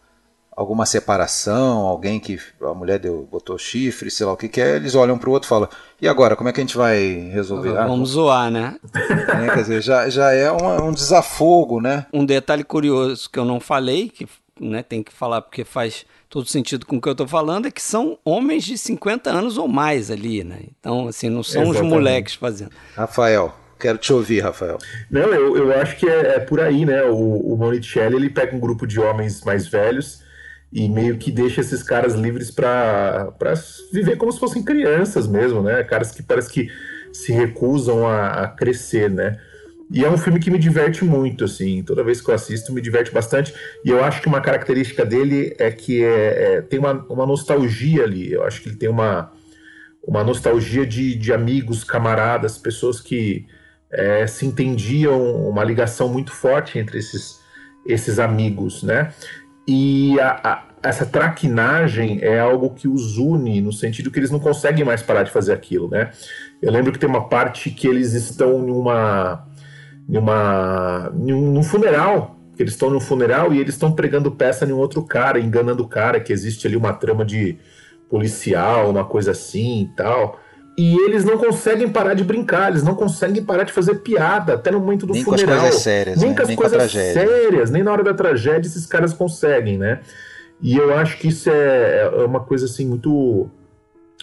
alguma separação, alguém que a mulher deu, botou chifre, sei lá o que que é, eles olham para o outro e falam, e agora, como é que a gente vai resolver? Ah, Vamos ah, zoar, né? É, quer dizer, já, já é um, um desafogo, né? Um detalhe curioso que eu não falei, que né, tem que falar porque faz todo sentido com o que eu estou falando, é que são homens de 50 anos ou mais ali, né? Então, assim, não são Exatamente. os moleques fazendo. Rafael, Quero te ouvir, Rafael. Não, eu, eu acho que é, é por aí, né? O, o Monicelli ele pega um grupo de homens mais velhos e meio que deixa esses caras livres para viver como se fossem crianças mesmo, né? Caras que parece que se recusam a, a, crescer, né? E é um filme que me diverte muito, assim. Toda vez que eu assisto, me diverte bastante. E eu acho que uma característica dele é que é, é tem uma, uma nostalgia ali. Eu acho que ele tem uma, uma nostalgia de, de amigos, camaradas, pessoas que é, se entendiam, uma ligação muito forte entre esses, esses amigos, né? E a, a, essa traquinagem é algo que os une, no sentido que eles não conseguem mais parar de fazer aquilo, né? Eu lembro que tem uma parte que eles estão numa. Numa num, num funeral. Que eles estão num funeral e eles estão pregando peça em um outro cara, enganando o cara, que existe ali uma trama de policial, uma coisa assim e tal. E eles não conseguem parar de brincar, eles não conseguem parar de fazer piada, até no momento do nem funeral. Nem com as coisas sérias, nem né? com as nem coisas sérias, nem na hora da tragédia esses caras conseguem, né? E eu acho que isso é, é uma coisa assim muito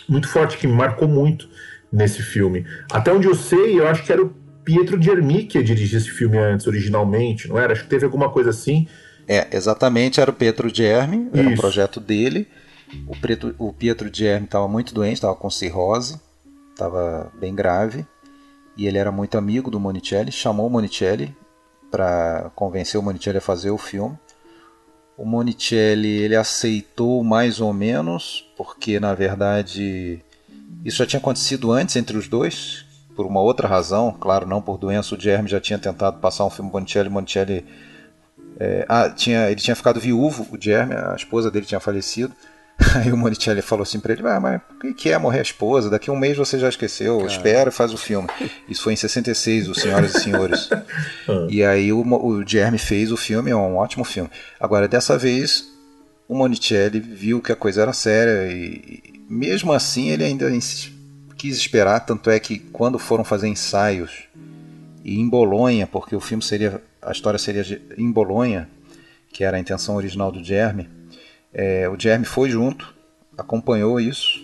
muito forte que me marcou muito nesse filme. Até onde eu sei, eu acho que era o Pietro Germi que dirigia esse filme antes, originalmente, não era? Acho que teve alguma coisa assim. É, exatamente, era o Pietro Germi, era um projeto dele. O, Preto, o Pietro Germi estava muito doente, estava com cirrose estava bem grave e ele era muito amigo do Monicelli, chamou o Monicelli para convencer o Monicelli a fazer o filme. O Monicelli ele aceitou mais ou menos, porque na verdade isso já tinha acontecido antes entre os dois, por uma outra razão, claro, não por doença. O Jeremy já tinha tentado passar um filme Monicelli, Monicelli é, ah, tinha, ele tinha ficado viúvo, o Jeremy, a esposa dele tinha falecido. Aí o Monicelli falou assim pra ele: ah, mas o que é morrer a esposa? Daqui a um mês você já esqueceu, Cara. espera e faz o filme. Isso foi em 66, os Senhoras e Senhores. Ah. E aí o, o fez o filme, é um ótimo filme. Agora, dessa vez, o Monicelli viu que a coisa era séria e, e mesmo assim ele ainda quis esperar. Tanto é que quando foram fazer ensaios e em Bolonha, porque o filme seria, a história seria em Bolonha, que era a intenção original do Jeremy é, o Jeremy foi junto, acompanhou isso,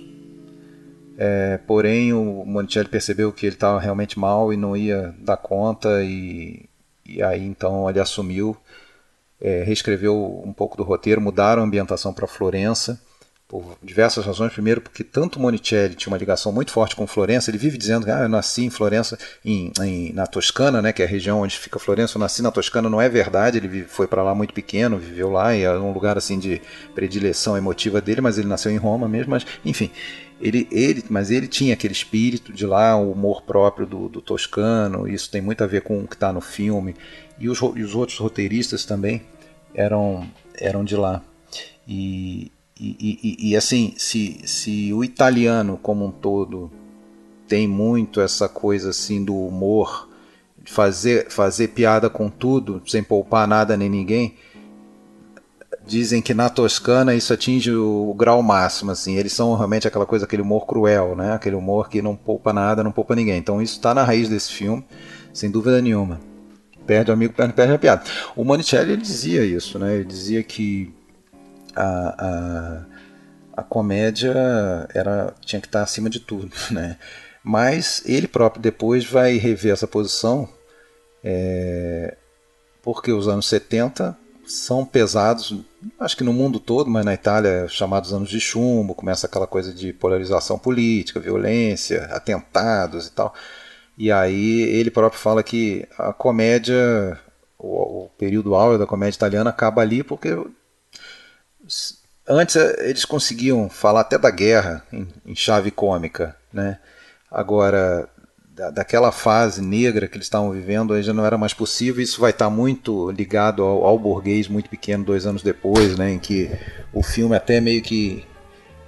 é, porém o Monticelli percebeu que ele estava realmente mal e não ia dar conta e, e aí então ele assumiu, é, reescreveu um pouco do roteiro, mudaram a ambientação para Florença por diversas razões. Primeiro, porque tanto Monicelli tinha uma ligação muito forte com Florença, ele vive dizendo que ah, eu nasci em Florença, em, em, na Toscana, né, que é a região onde fica Florença, eu nasci na Toscana, não é verdade, ele foi para lá muito pequeno, viveu lá, e é um lugar assim de predileção emotiva dele, mas ele nasceu em Roma mesmo, mas enfim. Ele, ele, mas ele tinha aquele espírito de lá, o humor próprio do, do toscano, isso tem muito a ver com o que está no filme, e os, e os outros roteiristas também eram, eram de lá. E, e, e, e, assim, se, se o italiano como um todo tem muito essa coisa assim do humor, de fazer, fazer piada com tudo, sem poupar nada nem ninguém, dizem que na Toscana isso atinge o, grau máximo, assim, eles são realmente aquela coisa, aquele humor cruel, né? aquele humor que não poupa nada, não poupa ninguém. Então isso está na raiz desse filme, sem dúvida nenhuma. Perde o amigo, perde, perde a piada. O Monicelli ele dizia isso, né? ele dizia que a, a, a comédia era tinha que estar acima de tudo, né? Mas ele próprio depois vai rever essa posição, é, porque os anos 70 são pesados, acho que no mundo todo, mas na Itália chamados anos de chumbo, começa aquela coisa de polarização política, violência, atentados e tal. E aí ele próprio fala que a comédia, o, o período áureo da comédia italiana acaba ali porque antes eles conseguiam falar até da guerra em, em chave cômica, né? Agora da, daquela fase negra que eles estavam vivendo aí já não era mais possível. Isso vai estar muito ligado ao, ao burguês muito pequeno dois anos depois, né, em que o filme até meio que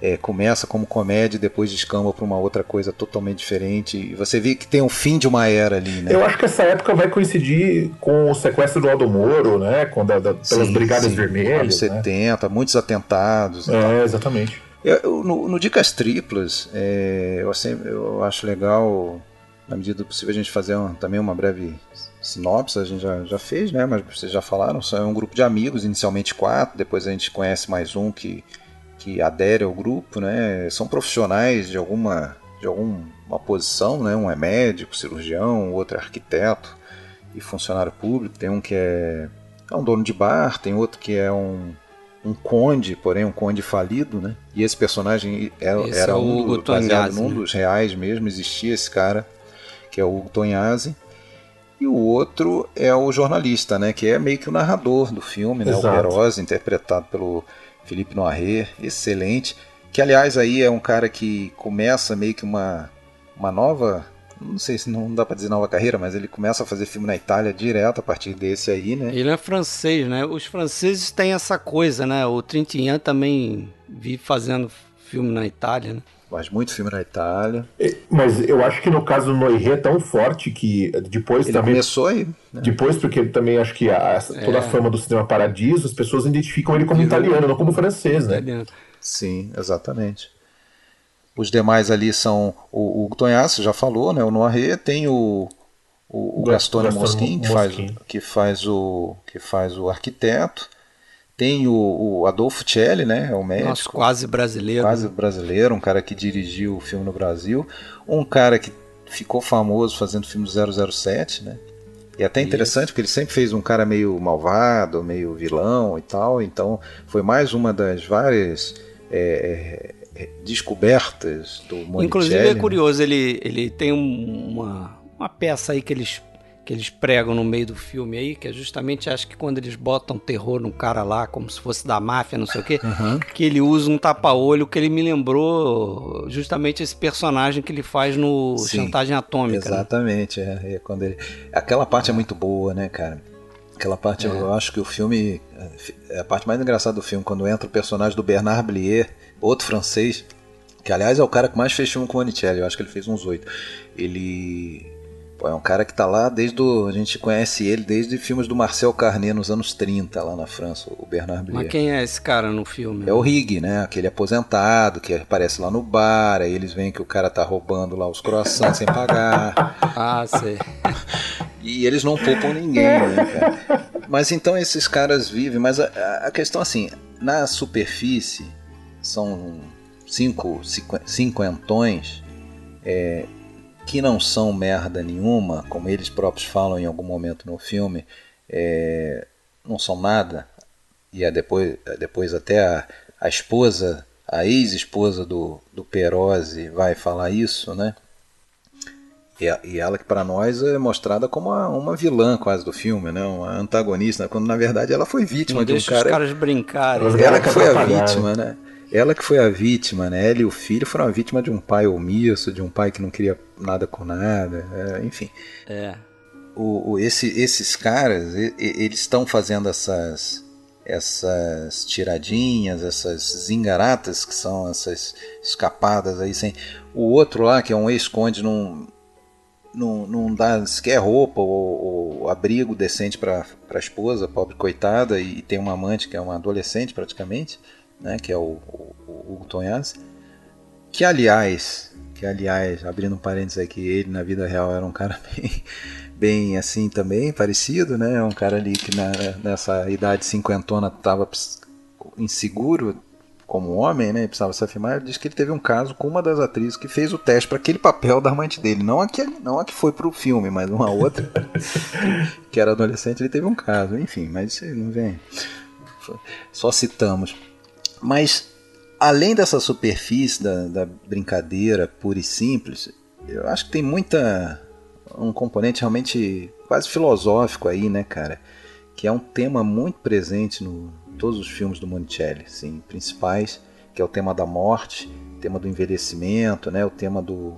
é, começa como comédia e depois descamba para uma outra coisa totalmente diferente. E você vê que tem um fim de uma era ali, né? Eu acho que essa época vai coincidir com o sequestro do Aldo Moro, né? Com da, da, pelas sim, Brigadas sim. Vermelhas. Anos 70, né? muitos atentados. É, exatamente. Eu, no, no, Dicas Triplas, é, eu, sempre, eu acho legal na medida do possível, a gente fazer também uma breve sinopse, a gente já, já fez, né? Mas vocês já falaram, é um grupo de amigos, inicialmente quatro, depois a gente conhece mais um que, que adere ao grupo, né? São profissionais de alguma, de alguma posição, né? Um é médico, cirurgião, o outro é arquiteto e funcionário público, tem um que é, é um dono de bar, tem outro que é um, um conde, porém um conde falido, né? E esse personagem era, esse era é um, baseado num né? dos reais mesmo, existia esse cara que é o Hugo Tonhazzi, e o outro é o jornalista, né, que é meio que o narrador do filme, né, o Queiroz, interpretado pelo Felipe Noiré, excelente, que aliás aí é um cara que começa meio que uma, uma nova, não sei se não dá para dizer nova carreira, mas ele começa a fazer filme na Itália direto a partir desse aí, né? Ele é francês, né? Os franceses têm essa coisa, né? O Trintignant também vive fazendo filme na Itália, né? Faz muito filme na Itália. Mas eu acho que no caso do Noiré é tão forte que depois ele também. começou aí. Né? Depois, porque ele também acho que a, toda é. a fama do cinema paradiso, as pessoas identificam ele como italiano, não como francês, né? Italiano. Sim, exatamente. Os demais ali são o, o Tonhaço, já falou, né? O Noiré, tem o, o, o Gastone Mosquin, que faz, que, faz o, que faz o arquiteto. Tem o, o Adolfo Celli, né? É o médico. Nossa, quase brasileiro. Quase brasileiro, um cara que dirigiu o filme no Brasil. Um cara que ficou famoso fazendo filme 007, né? E é até interessante Isso. porque ele sempre fez um cara meio malvado, meio vilão e tal. Então foi mais uma das várias é, é, descobertas do Monicelli. Inclusive é né? curioso, ele, ele tem uma, uma peça aí que eles que eles pregam no meio do filme aí, que é justamente, acho que quando eles botam terror no cara lá, como se fosse da máfia, não sei o quê, uhum. que ele usa um tapa-olho que ele me lembrou justamente esse personagem que ele faz no Sim, Chantagem Atômica. Né? Exatamente, né? é, é, quando ele... Aquela parte é muito boa, né, cara? Aquela parte, é. eu acho que o filme. É a parte mais engraçada do filme, quando entra o personagem do Bernard Blier, outro francês, que aliás é o cara que mais fez filme com o Monicelli, eu acho que ele fez uns oito. Ele Pô, é um cara que tá lá desde o, a gente conhece ele desde filmes do Marcel Carnet nos anos 30 lá na França, o Bernard Blier. Mas quem é esse cara no filme? É o Rig, né? Aquele aposentado que aparece lá no bar, aí eles veem que o cara tá roubando lá os croissants sem pagar. Ah, sei. E eles não poupam ninguém, né, cara? Mas então esses caras vivem, mas a, a questão assim, na superfície são cinco cinquentões, é, que não são merda nenhuma, como eles próprios falam em algum momento no filme, é, não são nada, e é depois, é depois até a, a esposa, a ex-esposa do, do Perozzi vai falar isso, né? E, e ela que para nós é mostrada como uma, uma, vilã quase do filme, né? Uma antagonista, quando na verdade ela foi vítima não de um cara. Os caras brincarem. Ela que foi a vítima, né? Ela que foi a vítima, né? Ela e o filho foram a vítima de um pai omisso, de um pai que não queria nada com nada, é, enfim. É. O, o, esse, esses caras, eles estão fazendo essas essas tiradinhas, essas zingaratas, que são essas escapadas aí sem. O outro lá, que é um ex-conde, não, não, não dá sequer roupa ou, ou abrigo decente para a esposa, pobre coitada, e tem uma amante que é uma adolescente praticamente né, que é o, o, o Hugo Tonhaz, que aliás, que aliás, abrindo um parênteses aqui, ele na vida real era um cara bem, bem assim também, parecido, né, um cara ali que na, nessa idade cinquentona estava inseguro como homem, né? Precisava se afirmar. Ele diz que ele teve um caso com uma das atrizes que fez o teste para aquele papel da amante dele. Não a que, não a que foi pro filme, mas uma outra que era adolescente. Ele teve um caso. Enfim, mas isso não vem. Só citamos. Mas, além dessa superfície da, da brincadeira pura e simples, eu acho que tem muita. um componente realmente quase filosófico aí, né, cara? Que é um tema muito presente no, todos os filmes do Monicelli, sim, principais, que é o tema da morte, o tema do envelhecimento, né, o tema do,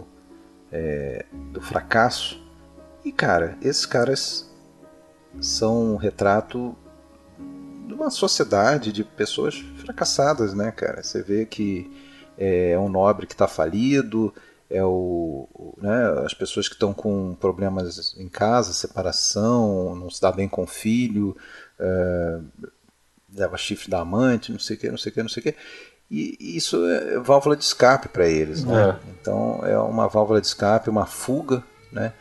é, do fracasso. E cara, esses caras são um retrato de uma sociedade de pessoas fracassadas, né, cara? Você vê que é um nobre que está falido, é o, né, as pessoas que estão com problemas em casa, separação, não se dá bem com o filho, é, leva chifre da amante, não sei o que, não sei o que, não sei o que. E isso é válvula de escape para eles, né? É. Então é uma válvula de escape, uma fuga, né?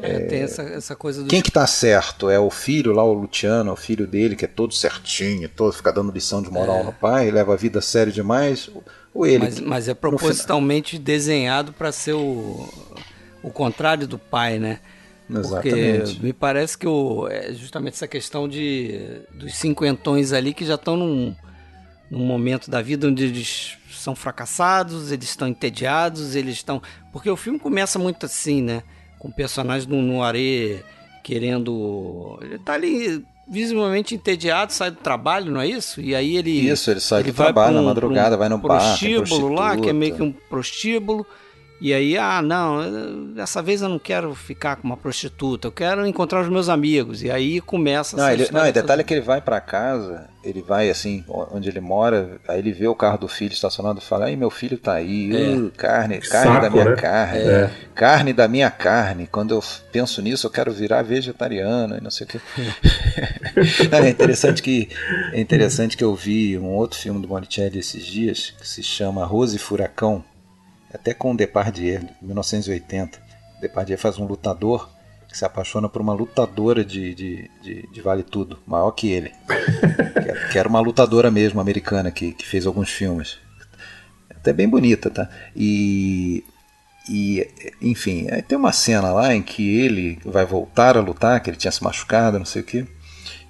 É, tem essa, essa coisa do... Quem que tá certo? É o filho lá, o Luciano, o filho dele, que é todo certinho, todo fica dando lição de moral é. no pai, leva a vida sério demais, ou ele... Mas, mas é propositalmente desenhado para ser o, o contrário do pai, né? Exatamente. Porque me parece que o, é justamente essa questão de dos cinquentões ali que já estão num, num momento da vida onde eles são fracassados, eles estão entediados, eles estão. Porque o filme começa muito assim, né? Com o personagem no, no Are querendo. Ele tá ali visivelmente entediado, sai do trabalho, não é isso? E aí ele. Isso, ele sai ele do trabalho um, na madrugada, um vai no bar. Prostíbulo lá, que é meio que um prostíbulo. E aí, ah, não, dessa vez eu não quero ficar com uma prostituta, eu quero encontrar os meus amigos. E aí começa Não, ele, não, e detalhe é que ele vai para casa, ele vai assim, onde ele mora, aí ele vê o carro do filho estacionado e fala: "Ai, meu filho tá aí, é. uh, carne, carne Saco, da minha né? carne, é. carne da minha carne. Quando eu penso nisso, eu quero virar vegetariano e não sei o que". é interessante que é interessante que eu vi um outro filme do Monicelli esses dias que se chama Rose e Furacão até com o Depardieu, de 1980. Depardieu faz um lutador que se apaixona por uma lutadora de, de, de, de Vale Tudo, maior que ele. que, era uma lutadora mesmo, americana, que, que fez alguns filmes. Até bem bonita, tá? E, e enfim, tem uma cena lá em que ele vai voltar a lutar, que ele tinha se machucado, não sei o que.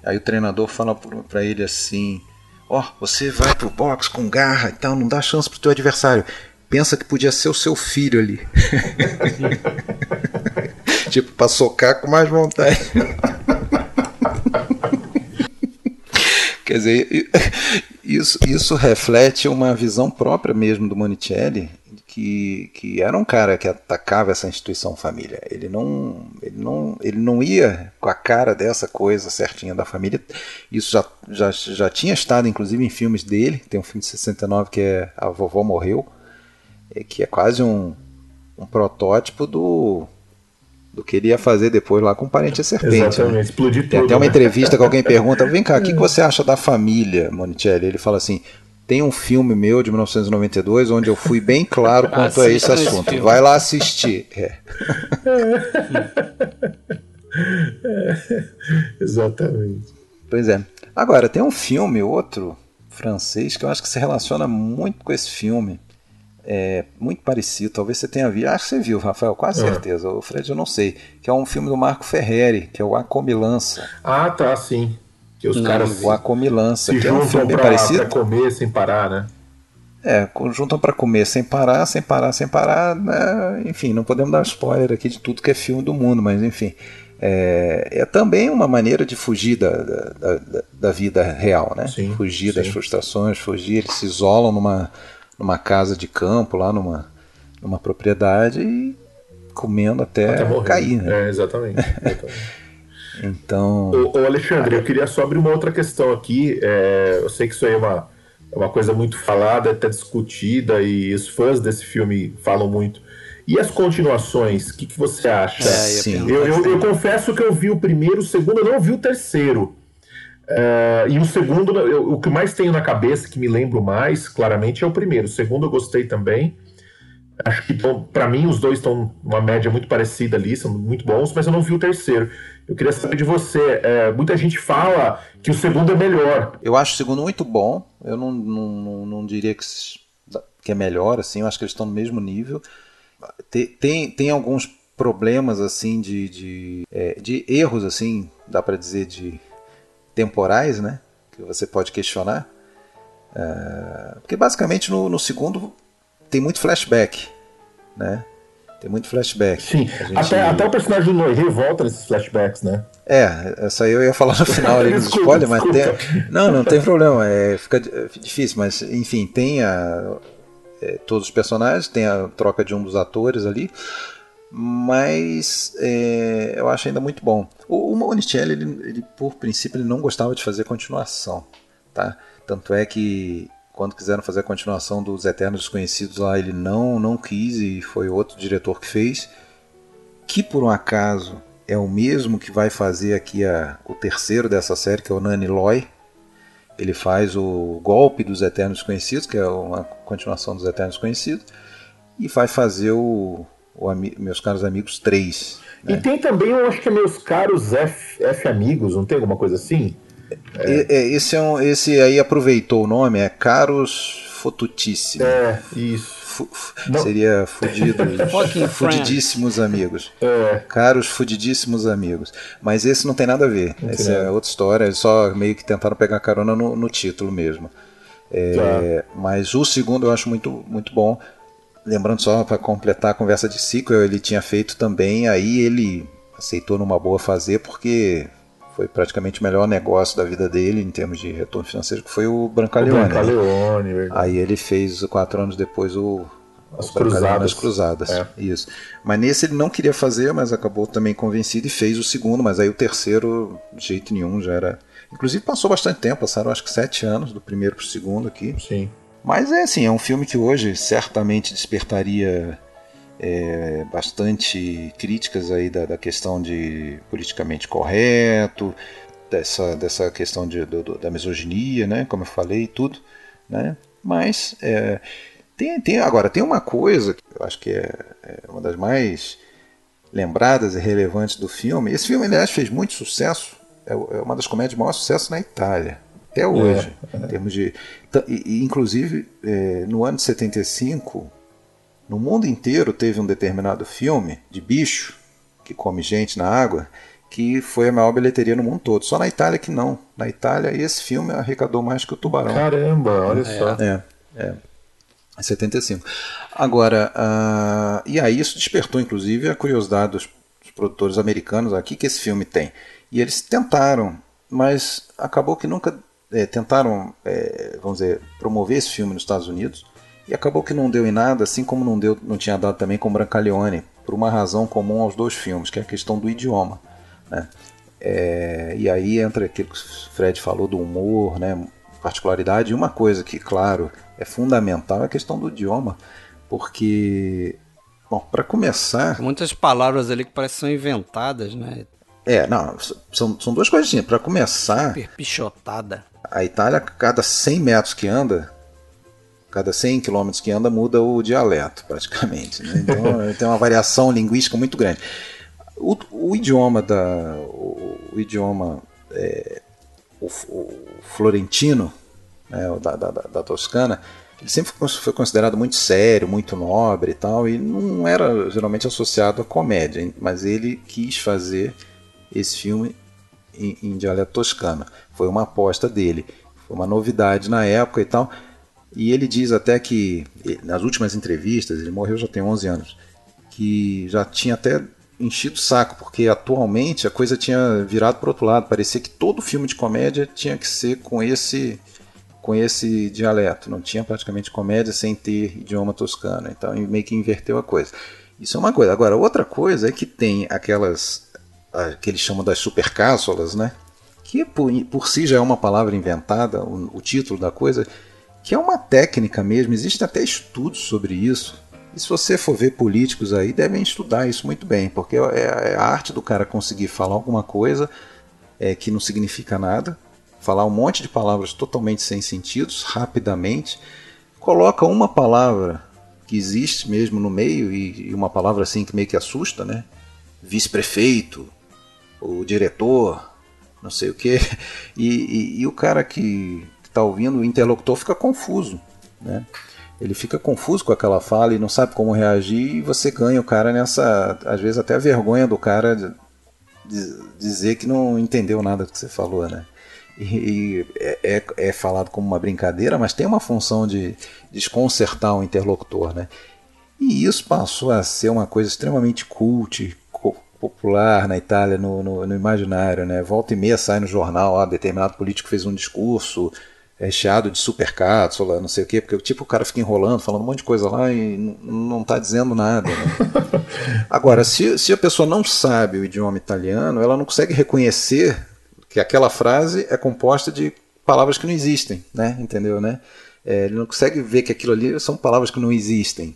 Aí o treinador fala para ele assim: Ó, oh, você vai pro box com garra e tal, não dá chance pro teu adversário pensa que podia ser o seu filho ali. tipo, pra socar com mais vontade. Quer dizer, isso, isso reflete uma visão própria mesmo do Monicelli, que, que era um cara que atacava essa instituição família. Ele não, ele não, ele não ia com a cara dessa coisa certinha da família. Isso já, já, já tinha estado, inclusive, em filmes dele. Tem um filme de 69 que é A Vovó Morreu, é, que é quase um, um protótipo do do que ele ia fazer depois lá com o parente a serpente. Né? Exatamente, né? explodir Tem tudo, até uma né? entrevista que alguém pergunta, vem cá, o que, que você acha da família, Monicelli? Ele fala assim, tem um filme meu de 1992 onde eu fui bem claro quanto a esse assunto. Esse Vai lá assistir. É. é. Exatamente. Pois é. Agora, tem um filme, outro francês, que eu acho que se relaciona muito com esse filme é, muito parecido, talvez você tenha visto, acho que você viu, Rafael, quase ah. certeza, o Fred eu não sei, que é um filme do Marco Ferreri, que é o A Comilança. Ah, tá, sim. Que os não, caras o A Comilança, que é um filme bem parecido. Pra comer sem parar, né? É, juntam para comer sem parar, sem parar, sem parar, né? enfim, não podemos dar spoiler aqui de tudo que é filme do mundo, mas enfim, é, é também uma maneira de fugir da, da, da, da vida real, né? Sim, fugir sim. das frustrações, fugir, eles se isolam numa numa casa de campo, lá numa, numa propriedade e comendo até, até cair. Né? É, exatamente. exatamente. então. Ô, ô Alexandre, eu queria só abrir uma outra questão aqui. É, eu sei que isso aí é uma, é uma coisa muito falada, até discutida, e os fãs desse filme falam muito. E as continuações, o que, que, você acha? É, Sim. Eu, eu, eu, confesso que eu vi o primeiro, o segundo, eu não vi o terceiro. Uh, e o segundo, eu, o que mais tenho na cabeça, que me lembro mais, claramente, é o primeiro. O segundo eu gostei também. Acho que, para mim, os dois estão uma média muito parecida ali, são muito bons, mas eu não vi o terceiro. Eu queria saber de você. É, muita gente fala que o segundo é melhor. Eu acho o segundo muito bom. Eu não, não, não, diria que, que é melhor, assim. Eu acho que eles estão no mesmo nível. Tem, tem, tem alguns problemas, assim, de, de, é, de erros, assim, dá para dizer, de temporais, né? Que você pode questionar. É, porque basicamente no, no segundo tem muito flashback, né? Tem muito flashback. Sim, gente... até, até o personagem do Noirê volta nesses flashbacks, né? É, essa aí eu ia falar no final ali nos spoiler, mas tem... Não, não tem problema, é, fica difícil, mas enfim, tem a, é, todos os personagens, tem a troca de um dos atores ali, mas é, eu acho ainda muito bom. O, o Monicelli, ele, ele, por princípio, ele não gostava de fazer continuação, tá? Tanto é que quando quiseram fazer a continuação dos Eternos Desconhecidos lá, ele não, não quis e foi outro diretor que fez. Que por um acaso é o mesmo que vai fazer aqui a, o terceiro dessa série, que é o Nani Loy. Ele faz o Golpe dos Eternos Desconhecidos, que é uma continuação dos Eternos Desconhecidos, e vai fazer o, o Meus Caros Amigos 3. Né? E tem também, eu acho que é Meus Caros F, F Amigos, não tem alguma coisa assim? É. Esse, é um, esse aí aproveitou o nome, é Caros Fotutíssimo. É, isso. seria fudido, fudidíssimos amigos. É. Caros fudidíssimos amigos. Mas esse não tem nada a ver. Essa é outra história. Eles só meio que tentaram pegar carona no, no título mesmo. É, tá. Mas o segundo eu acho muito, muito bom. Lembrando só para completar a conversa de sequel, ele tinha feito também, aí ele aceitou numa boa fazer porque foi praticamente o melhor negócio da vida dele em termos de retorno financeiro, que foi o Brancaleone. O Brancaleone, né? Aí ele fez quatro anos depois o as cruzadas. cruzadas. É. Isso. Mas nesse ele não queria fazer, mas acabou também convencido e fez o segundo, mas aí o terceiro, de jeito nenhum, já era. Inclusive passou bastante tempo, passaram acho que sete anos do primeiro para o segundo aqui. Sim. Mas é assim, é um filme que hoje certamente despertaria é, bastante críticas aí da, da, questão de politicamente correto, dessa, dessa questão de, do, da misoginia, né, como eu falei, tudo, né, mas é, tem, tem, agora tem uma coisa que eu acho que é, é, uma das mais lembradas e relevantes do filme. Esse filme, aliás, fez muito sucesso, é, é uma das comédias de maior sucesso na Itália até hoje, é, em termos de, e, inclusive é, no ano de 75 no mundo inteiro teve um determinado filme de bicho que come gente na água que foi a maior bilheteria no mundo todo. Só na Itália que não. Na Itália esse filme arrecadou mais que o Tubarão. Caramba, olha é, só. É, é. 75. Agora, uh, e aí isso despertou inclusive a curiosidade dos, dos produtores americanos aqui que esse filme tem. E eles tentaram, mas acabou que nunca é, tentaram, é, vamos dizer, promover esse filme nos Estados Unidos e acabou que não deu em nada, assim como não deu, não tinha dado também com Brancaleone, por uma razão comum aos dois filmes, que é a questão do idioma. Né? É, e aí entra aquilo que o Fred falou do humor, né? particularidade, e uma coisa que, claro, é fundamental é a questão do idioma, porque, bom, para começar... Muitas palavras ali que parecem são inventadas, né? É, não, são, são duas assim. Para começar... Super pichotada. A Itália, cada 100 metros que anda, cada 100 quilômetros que anda muda o dialeto, praticamente. Né? Então tem uma variação linguística muito grande. O, o idioma da o, o idioma é, o, o, florentino, né, da, da, da, Toscana, ele sempre foi considerado muito sério, muito nobre e tal, e não era geralmente associado à comédia, mas ele quis fazer esse filme em, em dialeto toscano. Foi uma aposta dele, foi uma novidade na época e tal. E ele diz até que, nas últimas entrevistas, ele morreu já tem 11 anos, que já tinha até enchido o saco, porque atualmente a coisa tinha virado para outro lado. Parecia que todo filme de comédia tinha que ser com esse com esse dialeto. Não tinha praticamente comédia sem ter idioma toscano. Então meio que inverteu a coisa. Isso é uma coisa. Agora, outra coisa é que tem aquelas que eles chamam das supercápsulas, né? Que por, por si já é uma palavra inventada, o, o título da coisa, que é uma técnica mesmo, existem até estudos sobre isso. E se você for ver políticos aí, devem estudar isso muito bem, porque é, é a arte do cara conseguir falar alguma coisa é, que não significa nada, falar um monte de palavras totalmente sem sentidos, rapidamente, coloca uma palavra que existe mesmo no meio, e, e uma palavra assim que meio que assusta, né? Vice-prefeito, o diretor, não sei o quê. E, e, e o cara que está ouvindo, o interlocutor, fica confuso. Né? Ele fica confuso com aquela fala e não sabe como reagir, e você ganha o cara nessa. Às vezes até a vergonha do cara de, de dizer que não entendeu nada do que você falou, né? E, é, é, é, falado como uma brincadeira, mas tem uma função de desconcertar o interlocutor, né? E isso passou a ser uma coisa extremamente cult, popular na Itália, no, no, no, imaginário, né? Volta e meia sai no jornal, ah, determinado político fez um discurso recheado de supercápsula, não sei o quê, porque tipo o cara fica enrolando, falando um monte de coisa lá e não está dizendo nada. Né? Agora, se, se a pessoa não sabe o idioma italiano, ela não consegue reconhecer que aquela frase é composta de palavras que não existem, né? Entendeu, né? É, ele não consegue ver que aquilo ali são palavras que não existem.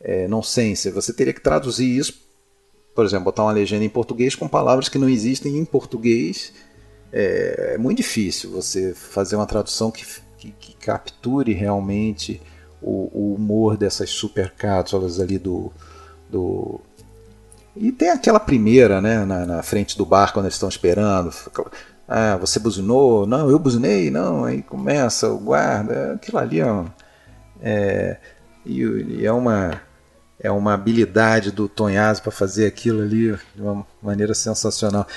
É, nonsense. Você teria que traduzir isso por exemplo, botar uma legenda em português com palavras que não existem em português é, é muito difícil você fazer uma tradução que, que, que capture realmente o, o, humor dessas supercápsulas ali do, do. E tem aquela primeira, né, na, na frente do bar quando eles estão esperando. Ah, você buzinou? Não, eu buzinei? Não, aí começa o guarda. Aquilo ali é, é, e é uma é uma habilidade do Tonhazzi para fazer aquilo ali de uma maneira sensacional.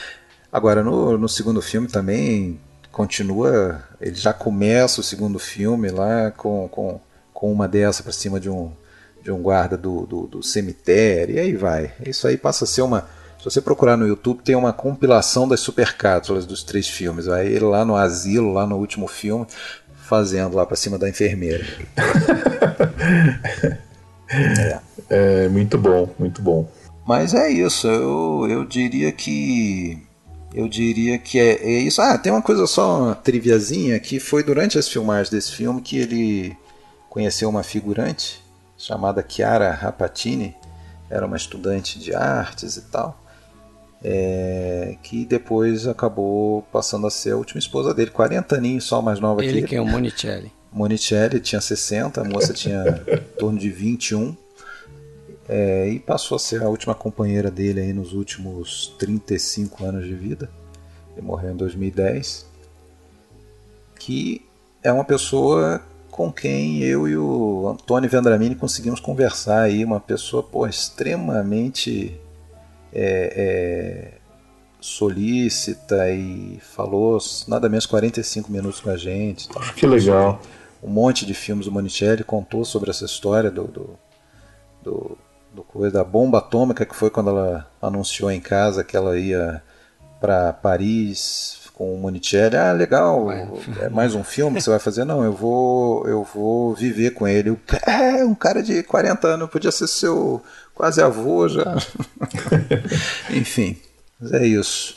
Agora, no, no segundo filme também continua, ele já começa o segundo filme lá com, com, com uma dessa para cima de um, de um guarda do, do, do, cemitério, e aí vai. Isso aí passa a ser uma. Se você procurar no YouTube, tem uma compilação das supercápsulas dos três filmes. Aí ele lá no asilo, lá no último filme, fazendo lá para cima da enfermeira. é. É muito bom, muito bom. Mas é isso, eu, eu diria que. Eu diria que é, é isso. Ah, tem uma coisa só, uma triviazinha, que foi durante as filmagens desse filme que ele conheceu uma figurante chamada Chiara Rapatini, era uma estudante de artes e tal, é, que depois acabou passando a ser a última esposa dele, 40 aninhos só mais nova ele que ele. que é o Monicelli. Monicelli tinha 60, a moça tinha em torno de 21. É, e passou a ser a última companheira dele aí nos últimos 35 anos de vida. Ele morreu em 2010. Que é uma pessoa com quem eu e o Antônio Vendramini conseguimos conversar aí, uma pessoa pô, extremamente é, é, solícita e falou nada menos 45 minutos com a gente. Tá? Que legal. Um monte de filmes do Monicelli contou sobre essa história do, do, do do coisa da bomba atômica que foi quando ela anunciou em casa que ela ia para Paris com o Monicelli. Ah, legal, é mais um filme que você vai fazer? Não, eu vou eu vou viver com ele. É, um cara de 40 anos, podia ser seu quase avô já. Enfim, mas é isso.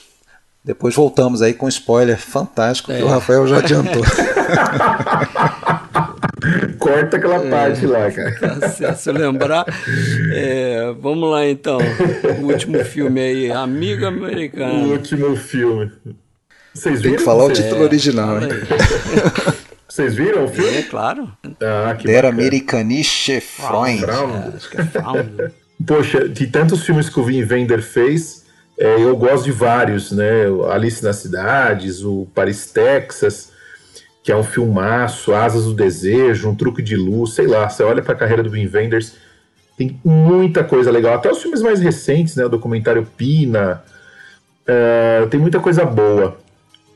Depois voltamos aí com spoiler fantástico é. que o Rafael já adiantou. Corta aquela é, parte lá, cara. Tá se eu lembrar. É, vamos lá então. O último filme aí, Amigo Americano. O último filme. Vocês Tem que falar o título é, original, hein? Vocês viram o filme? É, claro. Ah, que Der Amerikanische Freund. Ah, acho que é Poxa, de tantos filmes que o Vin Wender fez, é, eu gosto de vários, né? Alice nas Cidades, o Paris, Texas que é um filmaço, Asas do Desejo, Um Truque de Luz, sei lá, você olha para a carreira do Wim Wenders, tem muita coisa legal. Até os filmes mais recentes, né, o documentário Pina, uh, tem muita coisa boa.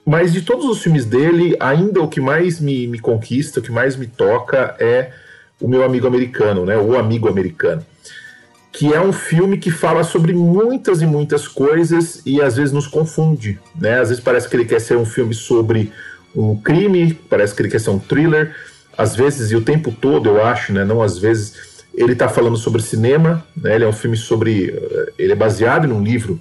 Mas de todos os filmes dele, ainda o que mais me, me conquista, o que mais me toca é O Meu Amigo Americano, né, O Amigo Americano. Que é um filme que fala sobre muitas e muitas coisas e às vezes nos confunde. Né? Às vezes parece que ele quer ser um filme sobre um crime, parece que ele quer ser um thriller, às vezes, e o tempo todo, eu acho, né, não às vezes, ele está falando sobre cinema, né, ele é um filme sobre, eh, ele é baseado num livro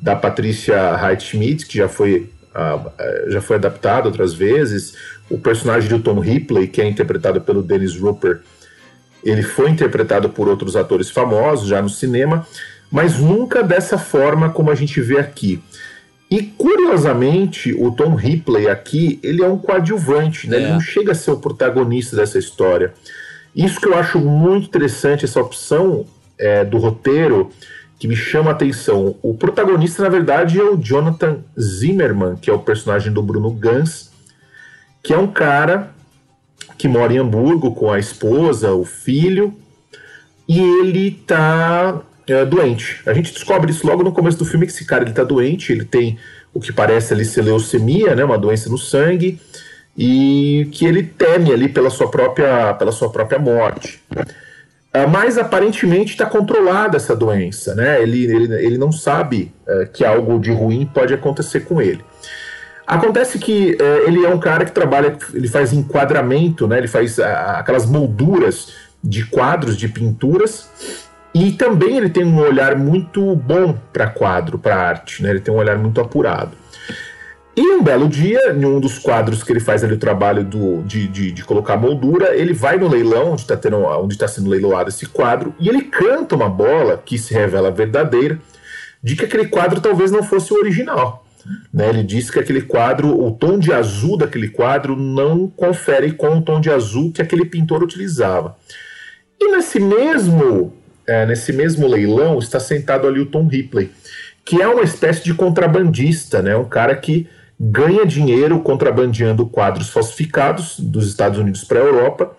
da Patrícia Hyde Schmidt, que já foi, uh, já foi adaptado outras vezes, o personagem do Tom Ripley, que é interpretado pelo Dennis Rupert, ele foi interpretado por outros atores famosos já no cinema, mas nunca dessa forma como a gente vê aqui. E curiosamente, o Tom Ripley aqui, ele é um coadjuvante, né? É. Ele não chega a ser o protagonista dessa história. Isso que eu acho muito interessante, essa opção é, do roteiro, que me chama a atenção. O protagonista, na verdade, é o Jonathan Zimmerman, que é o personagem do Bruno Gans, que é um cara que mora em Hamburgo com a esposa, o filho, e ele tá é, doente. A gente descobre isso logo no começo do filme que esse cara ele tá doente, ele tem o que parece ali ser leucemia, né, uma doença no sangue, e que ele teme ali pela sua própria, pela sua própria morte. Uh, mas aparentemente está controlada essa doença, né? Ele, ele, ele não sabe uh, que algo de ruim pode acontecer com ele. Acontece que uh, ele é um cara que trabalha, ele faz enquadramento, né? Ele faz aquelas molduras de quadros, de pinturas, e também ele tem um olhar muito bom para quadro, para arte, né? Ele tem um olhar muito apurado. E um belo dia, em um dos quadros que ele faz ali o trabalho do, de, de, de colocar moldura, ele vai no leilão, onde está tá sendo leiloado esse quadro, e ele canta uma bola que se revela verdadeira, de que aquele quadro talvez não fosse o original. Né? Ele diz que aquele quadro, o tom de azul daquele quadro não confere com o tom de azul que aquele pintor utilizava. E nesse mesmo, é, nesse mesmo leilão está sentado ali o Tom Ripley, que é uma espécie de contrabandista, né? um cara que ganha dinheiro contrabandeando quadros falsificados dos Estados Unidos para a Europa.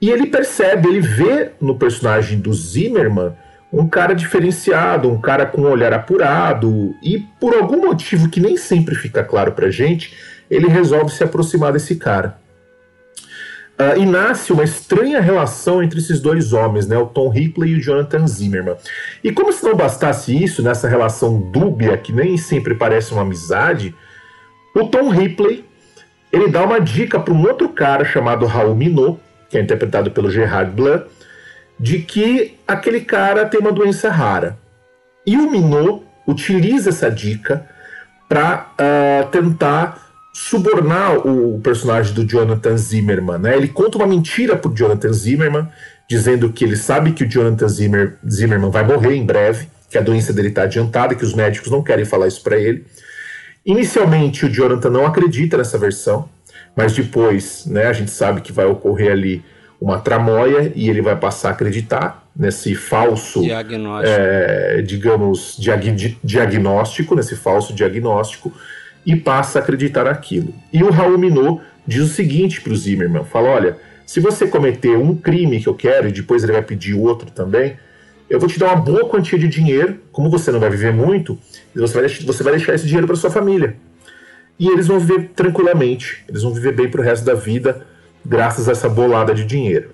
E ele percebe, ele vê no personagem do Zimmerman um cara diferenciado, um cara com um olhar apurado, e por algum motivo que nem sempre fica claro para gente, ele resolve se aproximar desse cara. Uh, e nasce uma estranha relação entre esses dois homens, né, o Tom Ripley e o Jonathan Zimmerman. E como se não bastasse isso, nessa relação dúbia, que nem sempre parece uma amizade, o Tom Ripley ele dá uma dica para um outro cara chamado Raul Minot, que é interpretado pelo Gerard Blanc, de que aquele cara tem uma doença rara. E o Minot utiliza essa dica para uh, ah, tentar subornar o personagem do Jonathan Zimmerman. Né? Ele conta uma mentira para Jonathan Zimmerman, dizendo que ele sabe que o Jonathan Zimmer, Zimmerman vai morrer em breve, que a doença dele está adiantada, que os médicos não querem falar isso para ele. Inicialmente, o Jonathan não acredita nessa versão, mas depois né, a gente sabe que vai ocorrer ali uma tramóia e ele vai passar a acreditar nesse falso, diagnóstico. É, digamos, diag diagnóstico, nesse falso diagnóstico, e passa a acreditar naquilo. E o Raul Minot diz o seguinte para o Zimmerman: fala, olha, se você cometer um crime que eu quero e depois ele vai pedir outro também, eu vou te dar uma boa quantia de dinheiro, como você não vai viver muito, você vai, deixar, você vai deixar esse dinheiro para sua família. E eles vão viver tranquilamente, eles vão viver bem para o resto da vida, graças a essa bolada de dinheiro.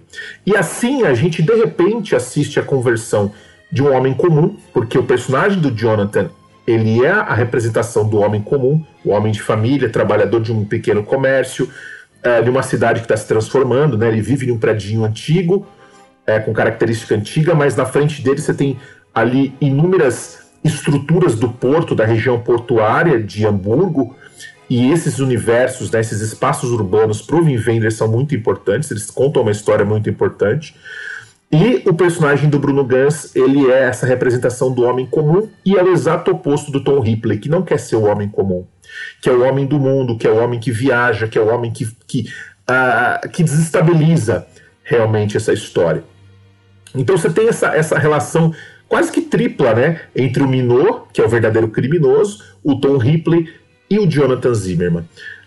E assim a gente de repente assiste a conversão de um homem comum, porque o personagem do Jonathan ele é a representação do homem comum, o homem de família, trabalhador de um pequeno comércio, é, de uma cidade que está se transformando, né? Ele vive em um predinho antigo, é, com característica antiga, mas na frente dele você tem ali inúmeras estruturas do porto, da região portuária de Hamburgo, e esses universos, né, esses espaços urbanos para o Wim são muito importantes, eles contam uma história muito importante. E o personagem do Bruno Gans, ele é essa representação do homem comum e é o exato oposto do Tom Ripley, que não quer ser o homem comum, que é o homem do mundo, que é o homem que viaja, que é o homem que, que, uh, que desestabiliza realmente essa história. Então você tem essa, essa relação quase que tripla, né? Entre o Minot, que é o verdadeiro criminoso, o Tom Ripley e o Jonathan Zimmerman.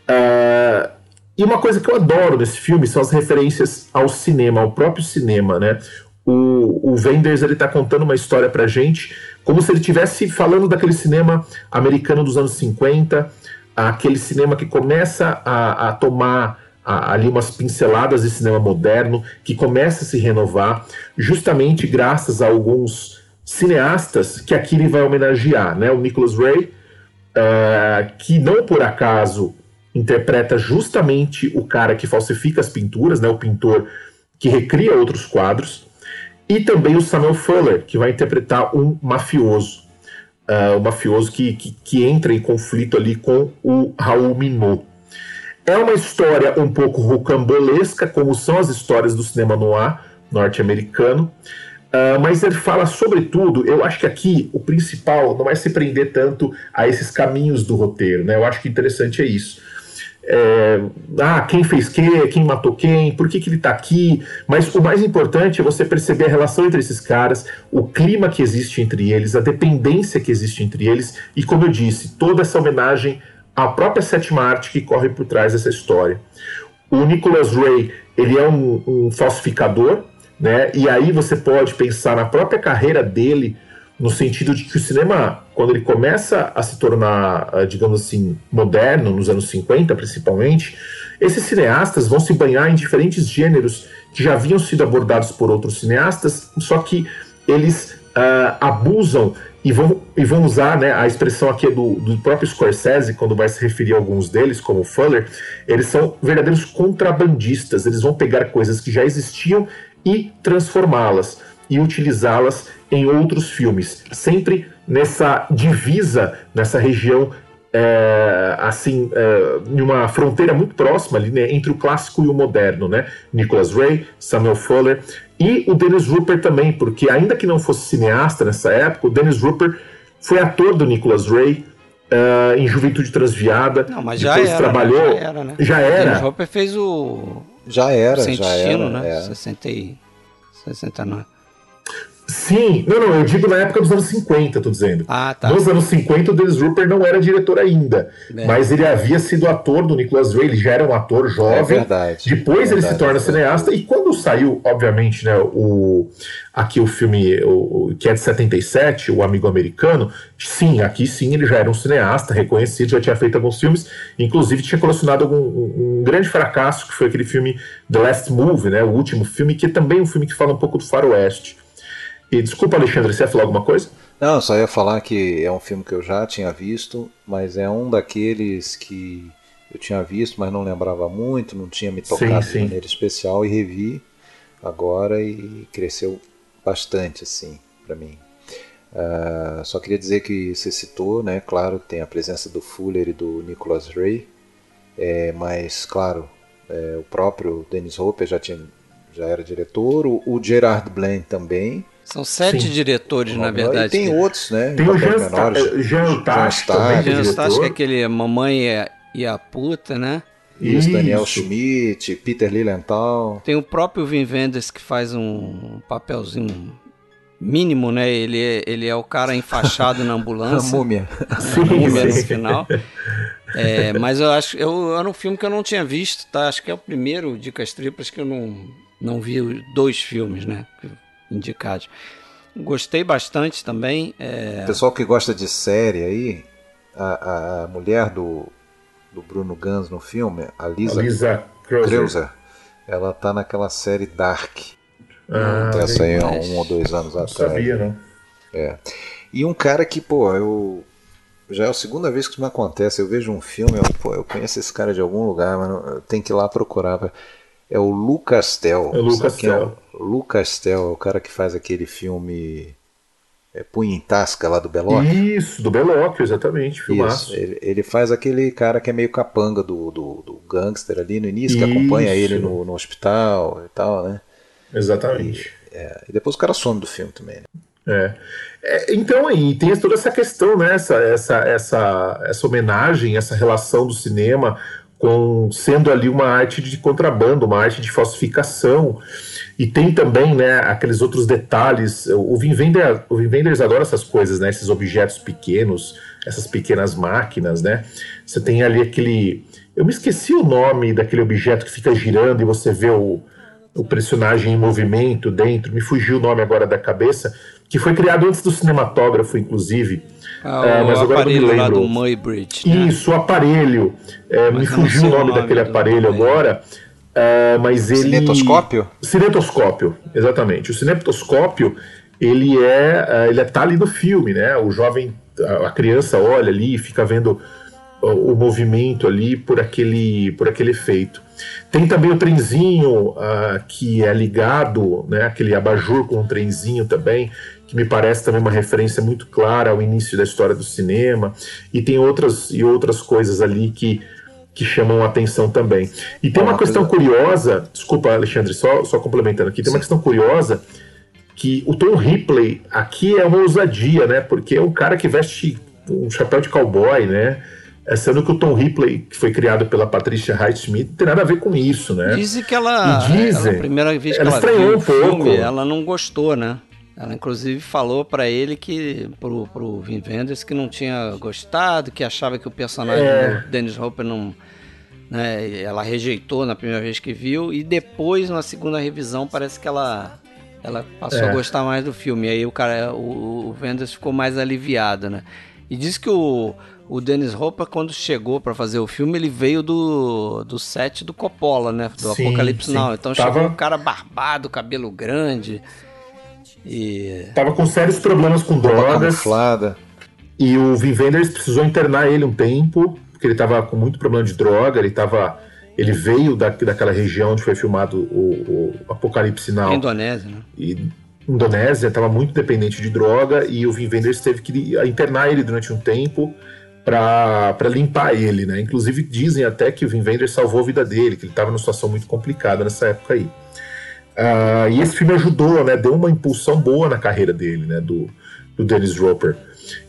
Uh, e uma coisa que eu adoro nesse filme são as referências ao cinema, ao próprio cinema, né? O, o Wenders ele tá contando uma história pra gente como se ele estivesse falando daquele cinema americano dos anos 50, aquele cinema que começa a, a tomar ali umas pinceladas de cinema moderno, que começa a se renovar, justamente graças a alguns cineastas que aqui ele vai homenagear, né? O Nicholas Ray, uh, que não por acaso interpreta justamente o cara que falsifica as pinturas, né? O pintor que recria outros quadros, e também o Samuel Fuller, que vai interpretar um mafioso, uh, um mafioso que, que, que entra em conflito ali com o Raul Minot. É uma história um pouco rocambolesca, como são as histórias do cinema noir norte-americano, uh, mas ele fala sobretudo, eu acho que aqui o principal não é se prender tanto a esses caminhos do roteiro, né? Eu acho que interessante é isso. é, ah, quem fez que, quem matou quem, por que, que ele está aqui. Mas o mais importante é você perceber a relação entre esses caras, o clima que existe entre eles, a dependência que existe entre eles, e como eu disse, toda essa homenagem à própria sétima arte que corre por trás dessa história. O Nicholas Ray, ele é um, um falsificador, né? E aí você pode pensar na própria carreira dele no sentido de que o cinema, quando ele começa a se tornar, ah, digamos assim, moderno, nos anos 50 principalmente, esses cineastas vão se banhar em diferentes gêneros que já haviam sido abordados por outros cineastas, só que eles uh, abusam e vão, e vão usar né, a expressão aqui do, do próprio Scorsese, quando vai se referir a alguns deles, como Fuller, eles são verdadeiros contrabandistas, eles vão pegar coisas que já existiam e transformá-las e utilizá-las em outros filmes, sempre nessa divisa, nessa região é, assim, é, em uma fronteira muito próxima ali, né, entre o clássico e o moderno, né? Nicholas Ray, Samuel Fuller e o Dennis Rupert também, porque ainda que não fosse cineasta nessa época, o Dennis Rupert foi ator do Nicholas Ray uh, em Juventude Transviada. Não, mas já era, trabalhou. Né? Já era, né? Já era. O Dennis Rupert fez o já era, já era, né? É. 60 e 69. Sim, não, não, eu digo na época dos anos 50, tô dizendo. Ah, tá. Nos anos 50, o Dennis Rupert não era diretor ainda, é. mas ele havia sido ator do Nicholas Ray, ele já era um ator jovem. É verdade. Depois é ele se torna cineasta, e quando saiu, obviamente, né, o, aqui o filme o, que é de 77, O Amigo Americano, sim, aqui sim ele já era um cineasta reconhecido, já tinha feito alguns filmes, inclusive tinha colecionado algum, um, um grande fracasso, que foi aquele filme The Last Move, né, o último filme, que é também um filme que fala um pouco do faroeste. E desculpa, Alexandre, você ia falar alguma coisa? Não, só ia falar que é um filme que eu já tinha visto, mas é um daqueles que eu tinha visto, mas não lembrava muito, não tinha me tocado sim, sim. de maneira especial e revi agora e cresceu bastante assim para mim. Uh, só queria dizer que você citou, né? Claro, tem a presença do Fuller e do Nicholas Ray, é, mas claro, é, o próprio Dennis Hopper já tinha já era diretor, o, o Gerard Blaine também, são sete Sim. diretores, na verdade. E tem que... outros, né? Tem o Jean, menores, Jean que é aquele Mamãe e a Puta, né? Isso, Isso, Daniel Schmidt, Peter Lilienthal. Tem o próprio Vin Wenders que faz um papelzinho mínimo, né? Ele é, ele é o cara enfaixado na ambulância. a múmia. A múmia no final. É, mas eu acho eu, era um filme que eu não tinha visto, tá? Acho que é o primeiro Dicas Triplas que eu não, não vi dois filmes, né? Indicados. Gostei bastante também. É... Pessoal que gosta de série aí, a, a mulher do, do Bruno Gans no filme, a Lisa, Lisa Kreuzer, ela tá naquela série Dark. Ah, essa aí há um ou dois anos não atrás. sabia, não. É. E um cara que, pô, eu. Já é a segunda vez que isso me acontece. Eu vejo um filme, eu, pô, eu conheço esse cara de algum lugar, mas não, tem que ir lá procurar. É o Lucas Tel. É o Lucas Tel. É o Lucas Tel é o cara que faz aquele filme é, Punha em Tasca lá do Belóquio. Isso, do Belóquio, exatamente. Isso, ele, ele, faz aquele cara que é meio capanga do, do, do gangster ali no início, que acompanha ele no, no, hospital e tal, né? Exatamente. E, é, e, depois o cara some do filme também, né? É. é então aí tem toda essa questão, né? Essa, essa, essa, essa homenagem, essa relação do cinema com sendo ali uma arte de contrabando, uma arte de falsificação. E tem também né, aqueles outros detalhes. O Vin, Wender, o Vin Wenders adora essas coisas, né, esses objetos pequenos, essas pequenas máquinas. Né? Você tem ali aquele. Eu me esqueci o nome daquele objeto que fica girando e você vê o, o personagem em movimento dentro. Me fugiu o nome agora da cabeça, que foi criado antes do cinematógrafo, inclusive. Ah, é, mas o aparelho lá do Muybridge. Né? Isso, o aparelho. É, me fugiu o nome, nome daquele aparelho agora. É, mas ele. Cinetoscópio? Cinetoscópio, exatamente. O cinetoscópio, ele é. é ele tá ali no filme, né? O jovem, a criança olha ali e fica vendo o, o movimento ali por aquele, por aquele efeito. Tem também o trenzinho uh, que é ligado, né, aquele abajur com um trenzinho também, que me parece também uma referência muito clara ao início da história do cinema, e tem outras e outras coisas ali que, que chamam a atenção também. E tem uma questão curiosa, desculpa, Alexandre, só, só complementando aqui, tem uma questão curiosa que o Tom Ripley aqui é uma ousadia, né? Porque é um cara que veste um chapéu de cowboy, né? é, sendo que o Tom Ripley, que foi criado pela Patricia Highsmith, tem nada a ver com isso, né? Dizem que ela, dizem, ela primeira vez que ela, ela viu um o filme, ela não gostou, né? Ela inclusive falou para ele que pro, pro Vin Wenders que não tinha gostado, que achava que o personagem é. do Dennis Hopper não né, ela rejeitou na primeira vez que viu e depois na segunda revisão parece que ela ela passou é. a gostar mais do filme. E aí o cara o, o Wenders ficou mais aliviado, né? E diz que o o Dennis Hopper, quando chegou para fazer o filme, ele veio do, do set do Coppola, né? Do sim, Apocalipse sim. Now. Então Tava... chegou um cara barbado, cabelo grande. E... Tava com sérios problemas com drogas. Camuflada. E o Vin Wenders precisou internar ele um tempo, porque ele tava com muito problema de droga, ele tava. Ele veio da, daquela região onde foi filmado o, o Apocalipse Now. Indonésia, né? E Indonésia estava muito dependente de droga e o Vin Wenders teve que internar ele durante um tempo para limpar ele, né? Inclusive dizem até que o Vin Wenders salvou a vida dele, que ele estava numa situação muito complicada nessa época aí. Uh, e esse filme ajudou, né? Deu uma impulsão boa na carreira dele, né? Do, do Dennis Roper.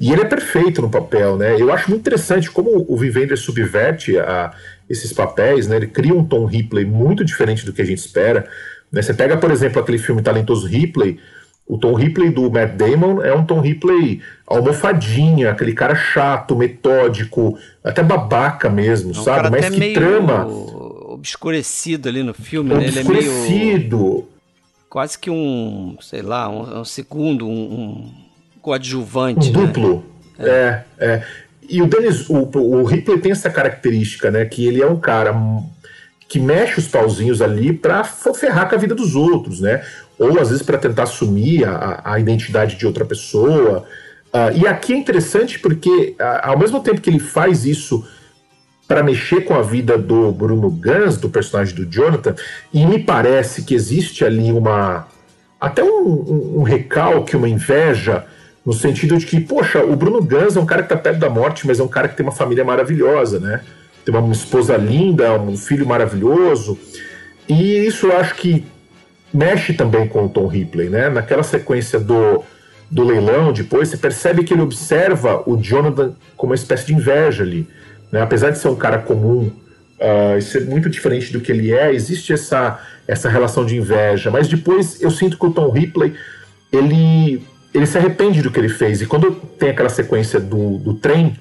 E ele é perfeito no papel, né? Eu acho muito interessante como o Vin Wenders subverte a, esses papéis, né? Ele cria um Tom Ripley muito diferente do que a gente espera. Né? Você pega, por exemplo, aquele filme Talentoso Ripley, o Tom Ripley do Matt Damon é um Tom Ripley almofadinha, aquele cara chato, metódico, até babaca mesmo, é um sabe? Mas que meio... trama obscurecido ali no filme, né? Ele é meio. Quase que um, sei lá, um, um segundo, um coadjuvante. Um né? duplo. É. é, é. E o Dennis, o, o Ripley tem essa característica, né? Que ele é um cara que mexe os pauzinhos ali pra ferrar com a vida dos outros, né? Ou às vezes para tentar assumir a, a identidade de outra pessoa. Uh, e aqui é interessante porque, ao mesmo tempo que ele faz isso para mexer com a vida do Bruno Gans, do personagem do Jonathan, e me parece que existe ali uma. até um, um, um recalque, uma inveja, no sentido de que, poxa, o Bruno Gans é um cara que está perto da morte, mas é um cara que tem uma família maravilhosa, né? Tem uma esposa linda, um filho maravilhoso. E isso eu acho que mexe também com o Tom Ripley, né? Naquela sequência do, do leilão, depois, você percebe que ele observa o Jonathan como uma espécie de inveja ali. Né? Apesar de ser um cara comum uh, e ser muito diferente do que ele é, existe essa, essa relação de inveja. Mas depois eu sinto que o Tom Ripley ele, ele se arrepende do que ele fez. E quando tem aquela sequência do, do trem,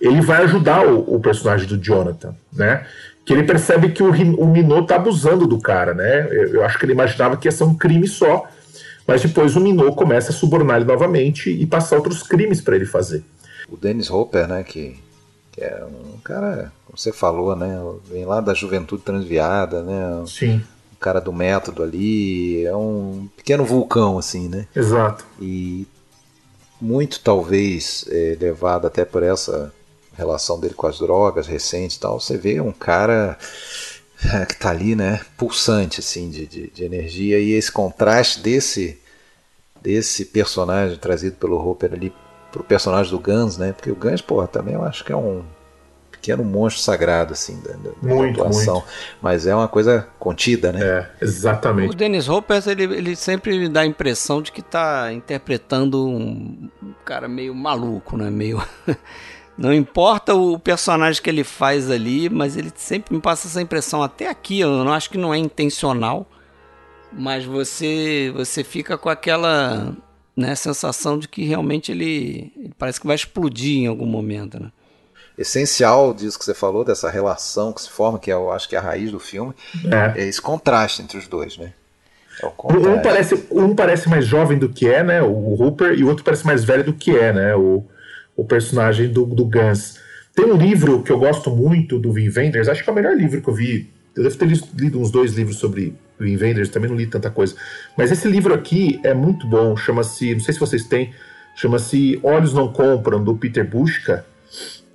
ele vai ajudar o, o personagem do Jonathan, né? Que ele percebe que o, o Minot tá abusando do cara, né? Eu, eu acho que ele imaginava que ia ser um crime só, mas depois o Minot começa a subornar ele novamente e passar outros crimes para ele fazer. O Dennis Hopper, né, que que é um cara, como você falou, né? Vem lá da juventude transviada, né? Sim. Cara do método ali, é um pequeno vulcão, assim, né? Exato. E muito talvez é, levado até por essa relação dele com as drogas recentes e tal, você vê um cara é, que tá ali, né, pulsante assim de, de, de, energia e esse contraste desse desse personagem trazido pelo Hopper ali pro personagem do Guns, né? Porque o Guns, porra, também eu acho que é um pequeno monstro sagrado, assim, da, da muito, atuação. Muito. Mas é uma coisa contida, né? É, exatamente. O Dennis Hopper, ele, ele sempre dá a impressão de que tá interpretando um cara meio maluco, né? Meio. Não importa o personagem que ele faz ali, mas ele sempre me passa essa impressão. Até aqui, eu não acho que não é intencional, mas você você fica com aquela né, sensação de que realmente ele, ele, parece que vai explodir em algum momento, né? Essencial disso que você falou, dessa relação que se forma, que eu acho que é a raiz do filme, é, é esse contraste entre os dois, né? É um, parece, um parece mais jovem do que é, né? O Hooper, e o outro parece mais velho do que é, né? O, o personagem do, do Guns. Tem um livro que eu gosto muito do Vin Wenders, acho que é o melhor livro que eu vi. Eu devo ter lido uns dois livros sobre do Invaders, também não li tanta coisa. Mas esse livro aqui é muito bom, chama-se, não sei se vocês têm, chama-se Olhos Não Compram, do Peter Bushka,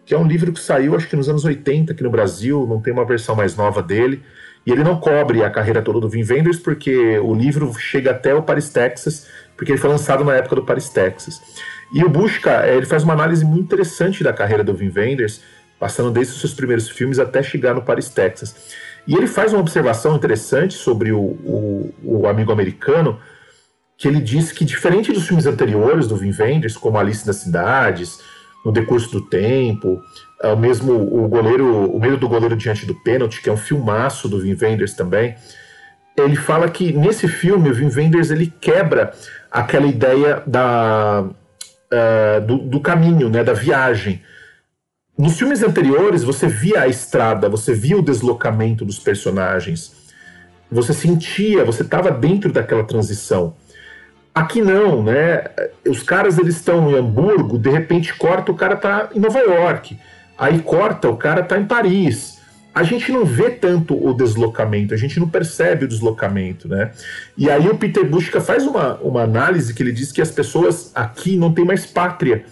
que é um livro que saiu acho que nos anos 80 aqui no Brasil, não tem uma versão mais nova dele, e ele não cobre a carreira toda do Vin Vendors, porque o livro chega até o Paris, Texas, porque ele foi lançado na época do Paris, Texas. E o Bushka, ele faz uma análise muito interessante da carreira do Vin Vendors, passando desde os seus primeiros filmes até chegar no Paris, Texas. E ele faz uma observação interessante sobre o, o, o amigo americano, que ele diz que, diferente dos filmes anteriores do Vin Wenders, como Alice nas Cidades, no decurso do tempo, é o mesmo o goleiro, o medo do goleiro diante do pênalti, que é um filmaço do Vin Wenders também. Ele fala que nesse filme o Vin Wenders ele quebra aquela ideia da, uh, do, do caminho, né, da viagem. Nos filmes anteriores você via a estrada, você via o deslocamento dos personagens, você sentia, você estava dentro daquela transição. Aqui não, né? Os caras eles estão em Hamburgo, de repente corta o cara tá em Nova York. Aí corta, o cara tá em Paris. A gente não vê tanto o deslocamento, a gente não percebe o deslocamento, né? E aí o Peter Bushka faz uma, uma análise que ele diz que as pessoas aqui não têm mais pátria,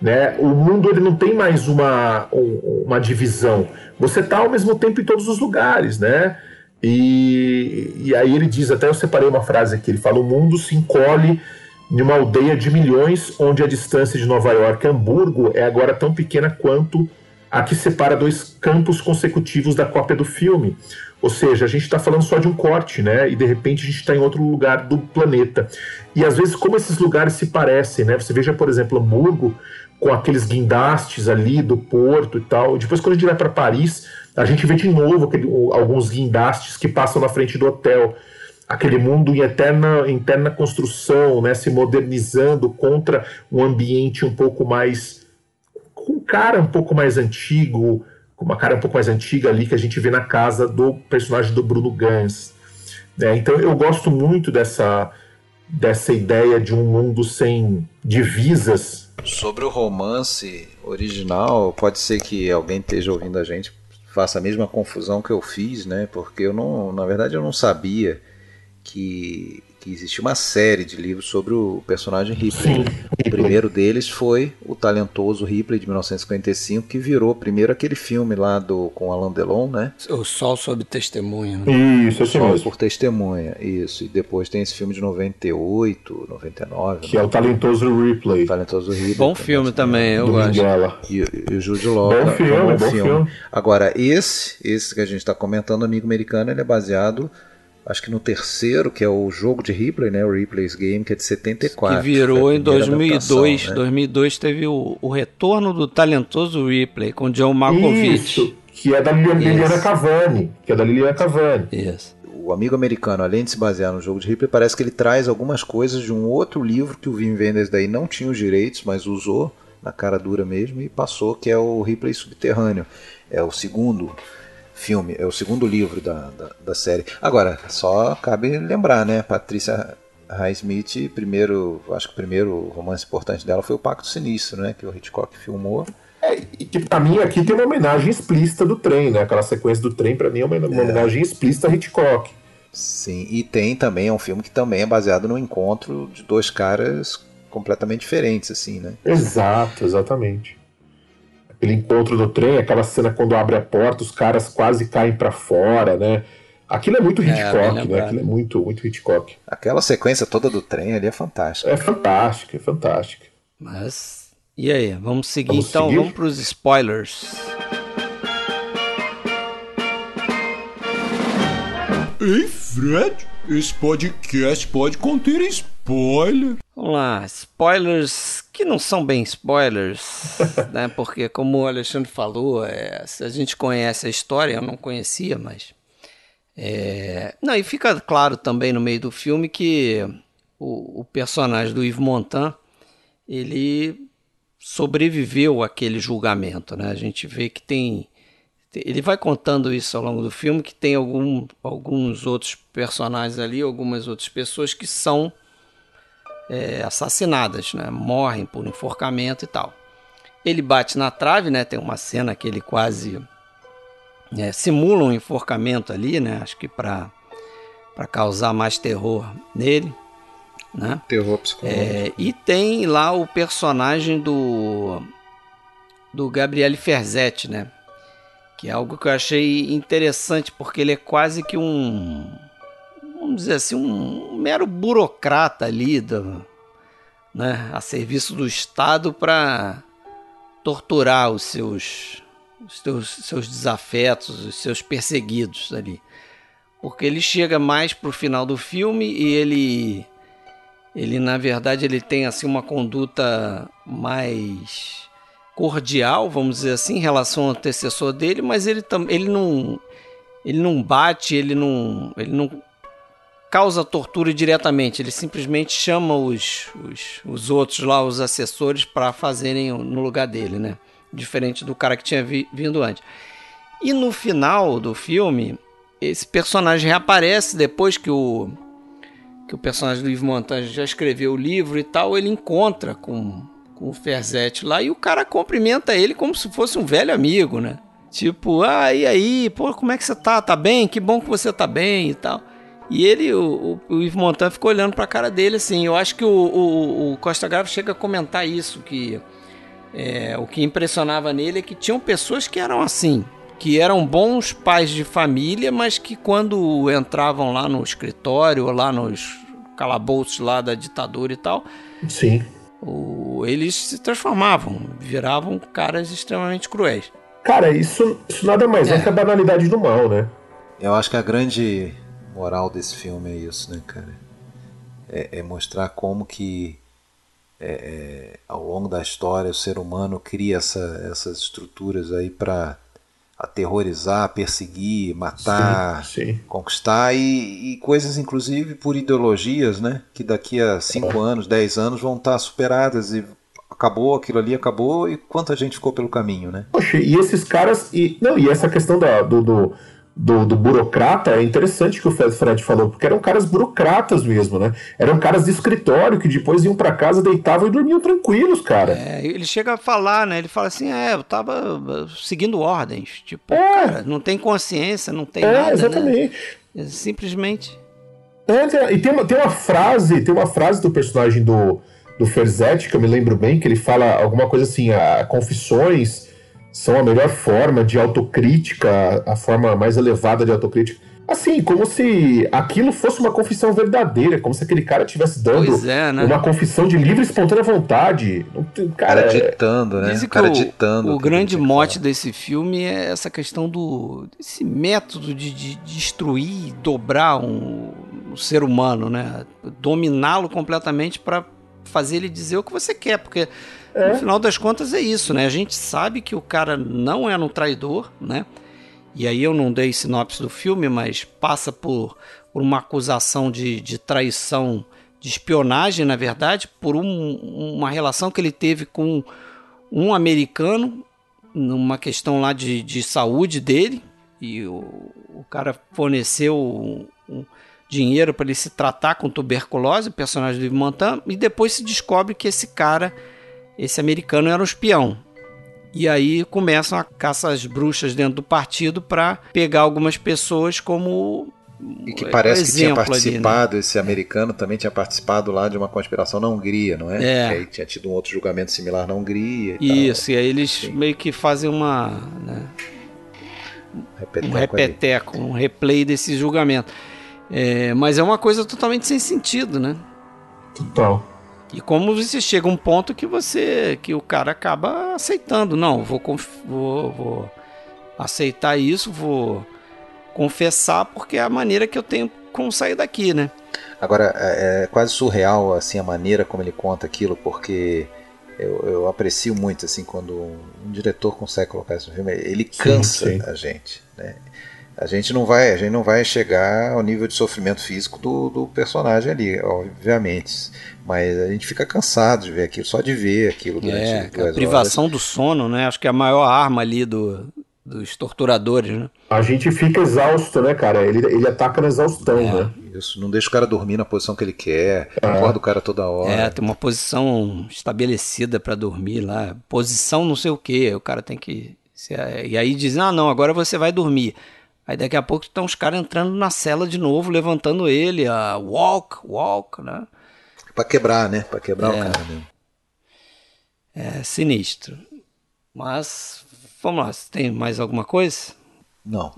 né? O mundo ele não tem mais uma, uma divisão. Você tá ao mesmo tempo em todos os lugares, né? E, e aí ele diz, até eu separei uma frase aqui, ele fala, o mundo se encolhe em uma aldeia de milhões, onde a distância de Nova York a Hamburgo é agora tão pequena quanto a que separa dois campos consecutivos da cópia do filme. Ou seja, a gente está falando só de um corte, né? E de repente a gente está em outro lugar do planeta. E às vezes, como esses lugares se parecem, né? Você veja, por exemplo, Hamburgo, com aqueles guindastes ali do porto e tal. Depois, quando a gente vai para Paris, a gente vê de novo aquele, alguns guindastes que passam na frente do hotel. Aquele mundo em eterna, eterna construção, né? Se modernizando contra um ambiente um pouco mais com um cara um pouco mais antigo, com uma cara um pouco mais antiga ali que a gente vê na casa do personagem do Bruno Gans. Né? Então eu gosto muito dessa, dessa ideia de um mundo sem divisas. Sobre o romance original, pode ser que alguém esteja ouvindo a gente faça a mesma confusão que eu fiz, né? Porque eu não, na verdade, eu não sabia que que existe uma série de livros sobre o personagem Ripley. Sim. O primeiro deles foi o talentoso Ripley de 1955, que virou primeiro aquele filme lá do com Alain Delon, né? O Sol sob testemunha. Né? Isso, Sol mesmo. por testemunha, isso. E depois tem esse filme de 98, 99. Que né? é o talentoso Ripley. O talentoso Ripley. Bom também. filme também, eu gosto. E, e o Jude Law. Bom filme, é bom, bom filme. filme. Agora esse, esse que a gente está comentando, Amigo Americano, ele é baseado acho que no terceiro, que é o jogo de Ripley, né, o Ripley's Game, que é de 74. Que virou em 2002. Né? 2002 teve o, o retorno do talentoso Ripley com John Malkovich. Isso, que é da Liliana Cavani, que é da Liliana Cavani. Isso. O amigo americano, além de se basear no jogo de Ripley, parece que ele traz algumas coisas de um outro livro que o Wim Wenders daí não tinha os direitos, mas usou na cara dura mesmo e passou, que é o Ripley Subterrâneo. É o segundo filme, é o segundo livro da, da, da série. Agora, só cabe lembrar, né? Patrícia Highsmith, primeiro, acho que o primeiro romance importante dela foi o Pacto Sinistro, né? Que o Hitchcock filmou. É, e que pra mim aqui tem uma homenagem explícita do trem, né? Aquela sequência do trem, para mim, é uma, uma é. homenagem explícita a Hitchcock. Sim, e tem também, é um filme que também é baseado no encontro de dois caras completamente diferentes, assim, né? Exato, exatamente aquele encontro do trem, aquela cena quando abre a porta, os caras quase caem para fora, né? Aquilo é muito é, Hitchcock, é, né? Aquilo é muito, muito Hitchcock. Aquela sequência toda do trem ali é fantástica. É fantástica, é fantástica. Mas e aí, vamos seguir vamos então, seguir? vamos para os spoilers. Ei, Fred, esse podcast pode conter spoiler. Vamos lá, spoilers que não são bem spoilers, né? Porque como o Alexandre falou, é, se a gente conhece a história, eu não conhecia, mas é... não e fica claro também no meio do filme que o, o personagem do Yves Montand ele sobreviveu àquele julgamento, né? A gente vê que tem ele vai contando isso ao longo do filme que tem algum, alguns outros personagens ali, algumas outras pessoas que são é, assassinadas, né? morrem por enforcamento e tal. Ele bate na trave, né? Tem uma cena que ele quase é, simula um enforcamento ali, né? Acho que para para causar mais terror nele, né? Terror psicológico. É, e tem lá o personagem do do Gabriele Ferzetti, né? Que é algo que eu achei interessante porque ele é quase que um vamos dizer assim, um mero burocrata ali, do, né, a serviço do Estado para torturar os seus, os seus, seus desafetos, os seus perseguidos ali. Porque ele chega mais pro final do filme e ele ele na verdade ele tem assim uma conduta mais cordial, vamos dizer assim, em relação ao antecessor dele, mas ele, ele não ele não bate, ele não ele não causa tortura diretamente, ele simplesmente chama os, os, os outros lá, os assessores, para fazerem no lugar dele, né? Diferente do cara que tinha vi, vindo antes. E no final do filme, esse personagem reaparece depois que o que o personagem do Yves Montand já escreveu o livro e tal, ele encontra com, com o Ferzete lá e o cara cumprimenta ele como se fosse um velho amigo, né? Tipo, ah, e aí, pô, como é que você tá? Tá bem? Que bom que você tá bem e tal. E ele, o, o, o Yves Montand ficou olhando pra cara dele assim. Eu acho que o, o, o Costa Grave chega a comentar isso, que é, o que impressionava nele é que tinham pessoas que eram assim, que eram bons pais de família, mas que quando entravam lá no escritório, lá nos calabouços lá da ditadura e tal, sim, o, eles se transformavam, viravam caras extremamente cruéis. Cara, isso, isso nada mais é. é que a banalidade do mal, né? Eu acho que a grande moral desse filme é isso, né, cara? É, é mostrar como que é, é, ao longo da história o ser humano cria essa, essas estruturas aí para aterrorizar, perseguir, matar, sim, sim. conquistar e, e, coisas inclusive por ideologias, né? Que daqui a 5 anos, 10 anos vão estar superadas e acabou aquilo ali, acabou e quanta gente ficou pelo caminho, né? Poxa, e esses caras e não e essa questão da, do, do do, do, burocrata é interessante que o Fred falou, porque eram caras burocratas mesmo, né? Eram caras de escritório que depois iam para casa, deitavam e dormiam tranquilos, cara. É, ele chega a falar, né? Ele fala assim: é, eu tava uh, seguindo ordens. Tipo, é. cara, não tem consciência, não tem é, nada. Né? Exatamente. Né? Simplesmente. É, e tem uma, tem uma frase, tem uma frase do personagem do, do Ferzetti, que eu me lembro bem, que ele fala alguma coisa assim: a, confissões são a melhor forma de autocrítica, a forma mais elevada de autocrítica. Assim, como se aquilo fosse uma confissão verdadeira, como se aquele cara estivesse dando é, né? uma confissão de livre e espontânea vontade. Cara, cara ditando, né? Dizem o cara ditando. O, o grande mote desse filme é essa questão do desse método de, de destruir, dobrar um, um ser humano, né? Dominá-lo completamente para fazer ele dizer o que você quer, porque é. No final das contas é isso, né? A gente sabe que o cara não é um traidor, né? E aí eu não dei sinopse do filme, mas passa por, por uma acusação de, de traição, de espionagem, na verdade, por um, uma relação que ele teve com um americano, numa questão lá de, de saúde dele, e o, o cara forneceu um, um dinheiro para ele se tratar com tuberculose, o personagem do Ivan Montan, e depois se descobre que esse cara esse americano era um espião. E aí começam a caça às bruxas dentro do partido para pegar algumas pessoas como e que parece que tinha participado, ali, né? esse americano também tinha participado lá de uma conspiração na Hungria, não é? é. Que aí tinha tido um outro julgamento similar na Hungria. E Isso, tal. e aí eles Sim. meio que fazem uma. Né, repeteco um repeteco, ali. um replay desse julgamento. É, mas é uma coisa totalmente sem sentido, né? Total. E como você chega a um ponto que você que o cara acaba aceitando, não, vou vou, vou aceitar isso, vou confessar porque é a maneira que eu tenho como sair daqui, né? Agora é, é quase surreal assim a maneira como ele conta aquilo, porque eu, eu aprecio muito assim quando um, um diretor consegue colocar isso no filme, ele cansa sim, sim. a gente, né? a gente não vai a gente não vai chegar ao nível de sofrimento físico do, do personagem ali obviamente mas a gente fica cansado de ver aquilo só de ver aquilo durante é, a privação horas. do sono né acho que é a maior arma ali do, dos torturadores né a gente fica exausto né cara ele, ele ataca na exaustão é. né isso não deixa o cara dormir na posição que ele quer é. acorda o cara toda hora é tem uma posição estabelecida para dormir lá posição não sei o que o cara tem que e aí dizem ah não agora você vai dormir Aí daqui a pouco estão os caras entrando na cela de novo, levantando ele, a walk, walk, né? Pra quebrar, né? Pra quebrar é, o cara mesmo. É sinistro. Mas, vamos lá, tem mais alguma coisa? Não.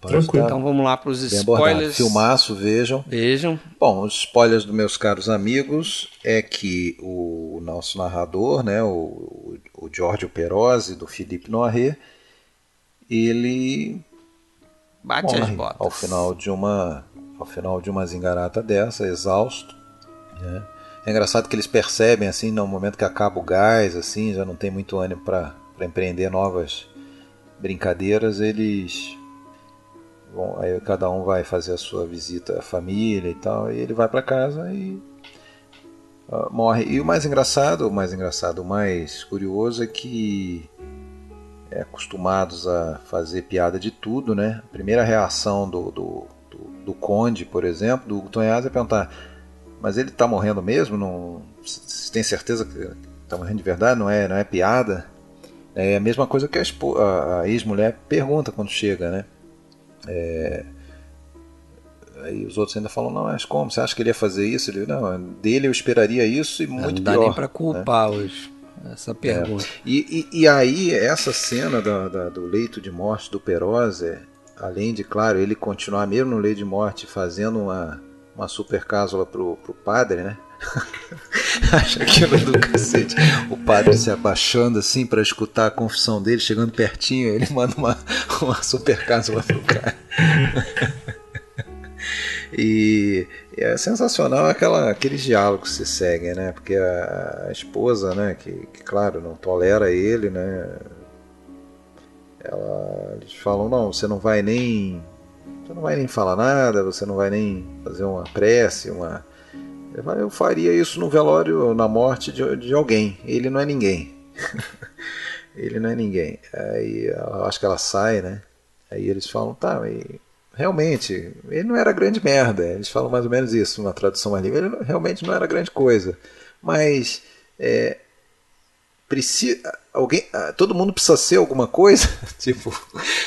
Tranquilo. Então vamos lá para os spoilers. Filmaço, vejam. Vejam. Bom, os spoilers dos meus caros amigos é que o nosso narrador, né, o, o Giorgio Perosi, do Felipe Noiré, ele Bate morre as botas. Ao final de uma, ao final de uma zingarata dessa, exausto, né? É engraçado que eles percebem, assim, no momento que acaba o gás, assim, já não tem muito ânimo para empreender novas brincadeiras, eles. Bom, aí cada um vai fazer a sua visita à família e tal, e ele vai para casa e uh, morre. E o mais engraçado, o mais engraçado, o mais curioso é que é, acostumados a fazer piada de tudo, né? A primeira reação do, do, do, do Conde, por exemplo, do Tonhaz é perguntar: mas ele está morrendo mesmo? Não, você tem certeza que está morrendo de verdade? Não é, não é piada? É a mesma coisa que a, a, a ex-mulher pergunta quando chega, né? É, aí os outros ainda falam, não, mas como? Você acha que ele ia fazer isso? Ele, não, dele eu esperaria isso e muito pior. Não dá nem para culpar né? hoje essa pergunta. É. E, e, e, aí, essa cena da, da, do leito de morte do Perosa, além de, claro, ele continuar mesmo no leito de morte fazendo uma, uma super cápsula pro, pro padre, né? Acho aquilo do cacete. O padre se abaixando assim para escutar a confissão dele, chegando pertinho, ele manda uma, uma super cápsula pro cara. E, é sensacional aquela, aqueles diálogos que se seguem, né? Porque a, a esposa, né, que, que, claro, não tolera ele, né? Ela, eles falam, não, você não vai nem. Você não vai nem falar nada, você não vai nem fazer uma prece, uma. Eu faria isso no velório, na morte de, de alguém. Ele não é ninguém. ele não é ninguém. Aí eu acho que ela sai, né? Aí eles falam, tá, e realmente, ele não era grande merda. Eles falam mais ou menos isso na tradução ali. Ele realmente não era grande coisa. Mas é, precisa, alguém, ah, todo mundo precisa ser alguma coisa. tipo,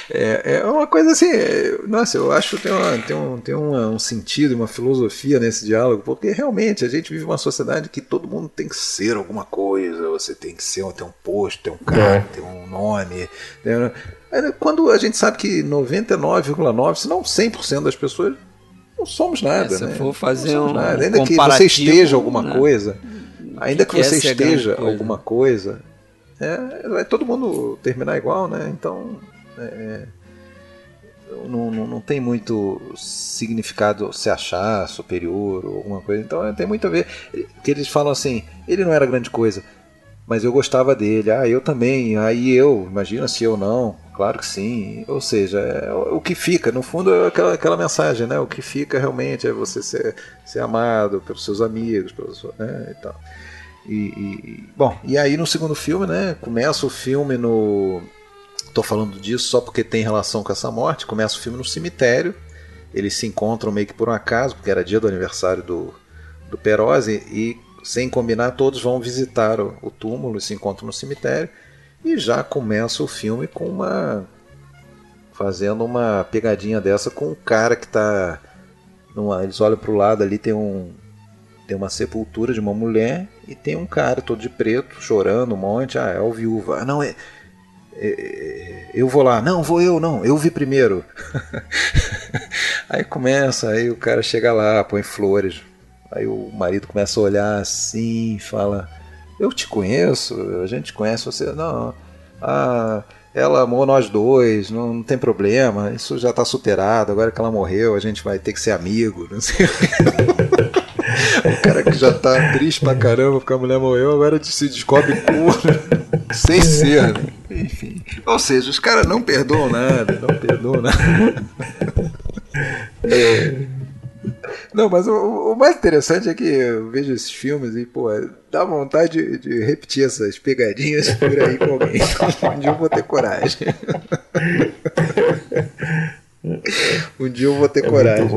é, é uma coisa assim. É, nossa, eu acho que tem, uma, tem, um, tem uma, um sentido, uma filosofia nesse diálogo, porque realmente a gente vive uma sociedade que todo mundo tem que ser alguma coisa. Você tem que ser, ter um posto, ter um carro, é. ter um nome. Ter, quando a gente sabe que 99,9%, se não 100% das pessoas, não somos nada. É, se né? for fazer um, nada. Ainda que você esteja alguma né? coisa, ainda que, que você esteja alguma coisa, é, vai todo mundo terminar igual, né? Então. É, não, não, não, tem muito significado se achar superior ou alguma coisa. Então tem muito a ver. Que eles falam assim: ele não era grande coisa, mas eu gostava dele. Ah, eu também. Aí eu, imagina se eu não. Claro que sim. Ou seja, é, o que fica, no fundo, é aquela, aquela mensagem, né? O que fica realmente é você ser, ser amado pelos seus amigos, pelos, né? e tal. E, e, bom, e aí no segundo filme, né? Começa o filme no. Tô falando disso só porque tem relação com essa morte. Começa o filme no cemitério. Eles se encontram meio que por um acaso, porque era dia do aniversário do, do Perose, e sem combinar, todos vão visitar o, o túmulo e se encontram no cemitério. E já começa o filme com uma. fazendo uma pegadinha dessa com um cara que está. Numa, eles olham para o lado ali, tem um. Tem uma sepultura de uma mulher e tem um cara todo de preto chorando um monte. Ah, é o viúva. Ah, não, é, é, é eu vou lá. Não, vou eu, não. Eu vi primeiro. aí começa, aí o cara chega lá, põe flores. Aí o marido começa a olhar assim, fala: eu te conheço, a gente conhece você. Não, ah, ela amou nós dois, não, não tem problema, isso já está superado, agora que ela morreu, a gente vai ter que ser amigo, não sei o cara que já tá triste pra caramba porque a mulher morreu, agora se descobre puro, sem ser. Né? Enfim. Ou seja, os caras não perdoam nada, não perdoam nada. É. Não, mas o, o, mais interessante é que eu vejo esses filmes e, pô, dá vontade de, de repetir essas pegadinhas por aí com alguém. um dia eu vou ter coragem. um dia eu vou ter é coragem.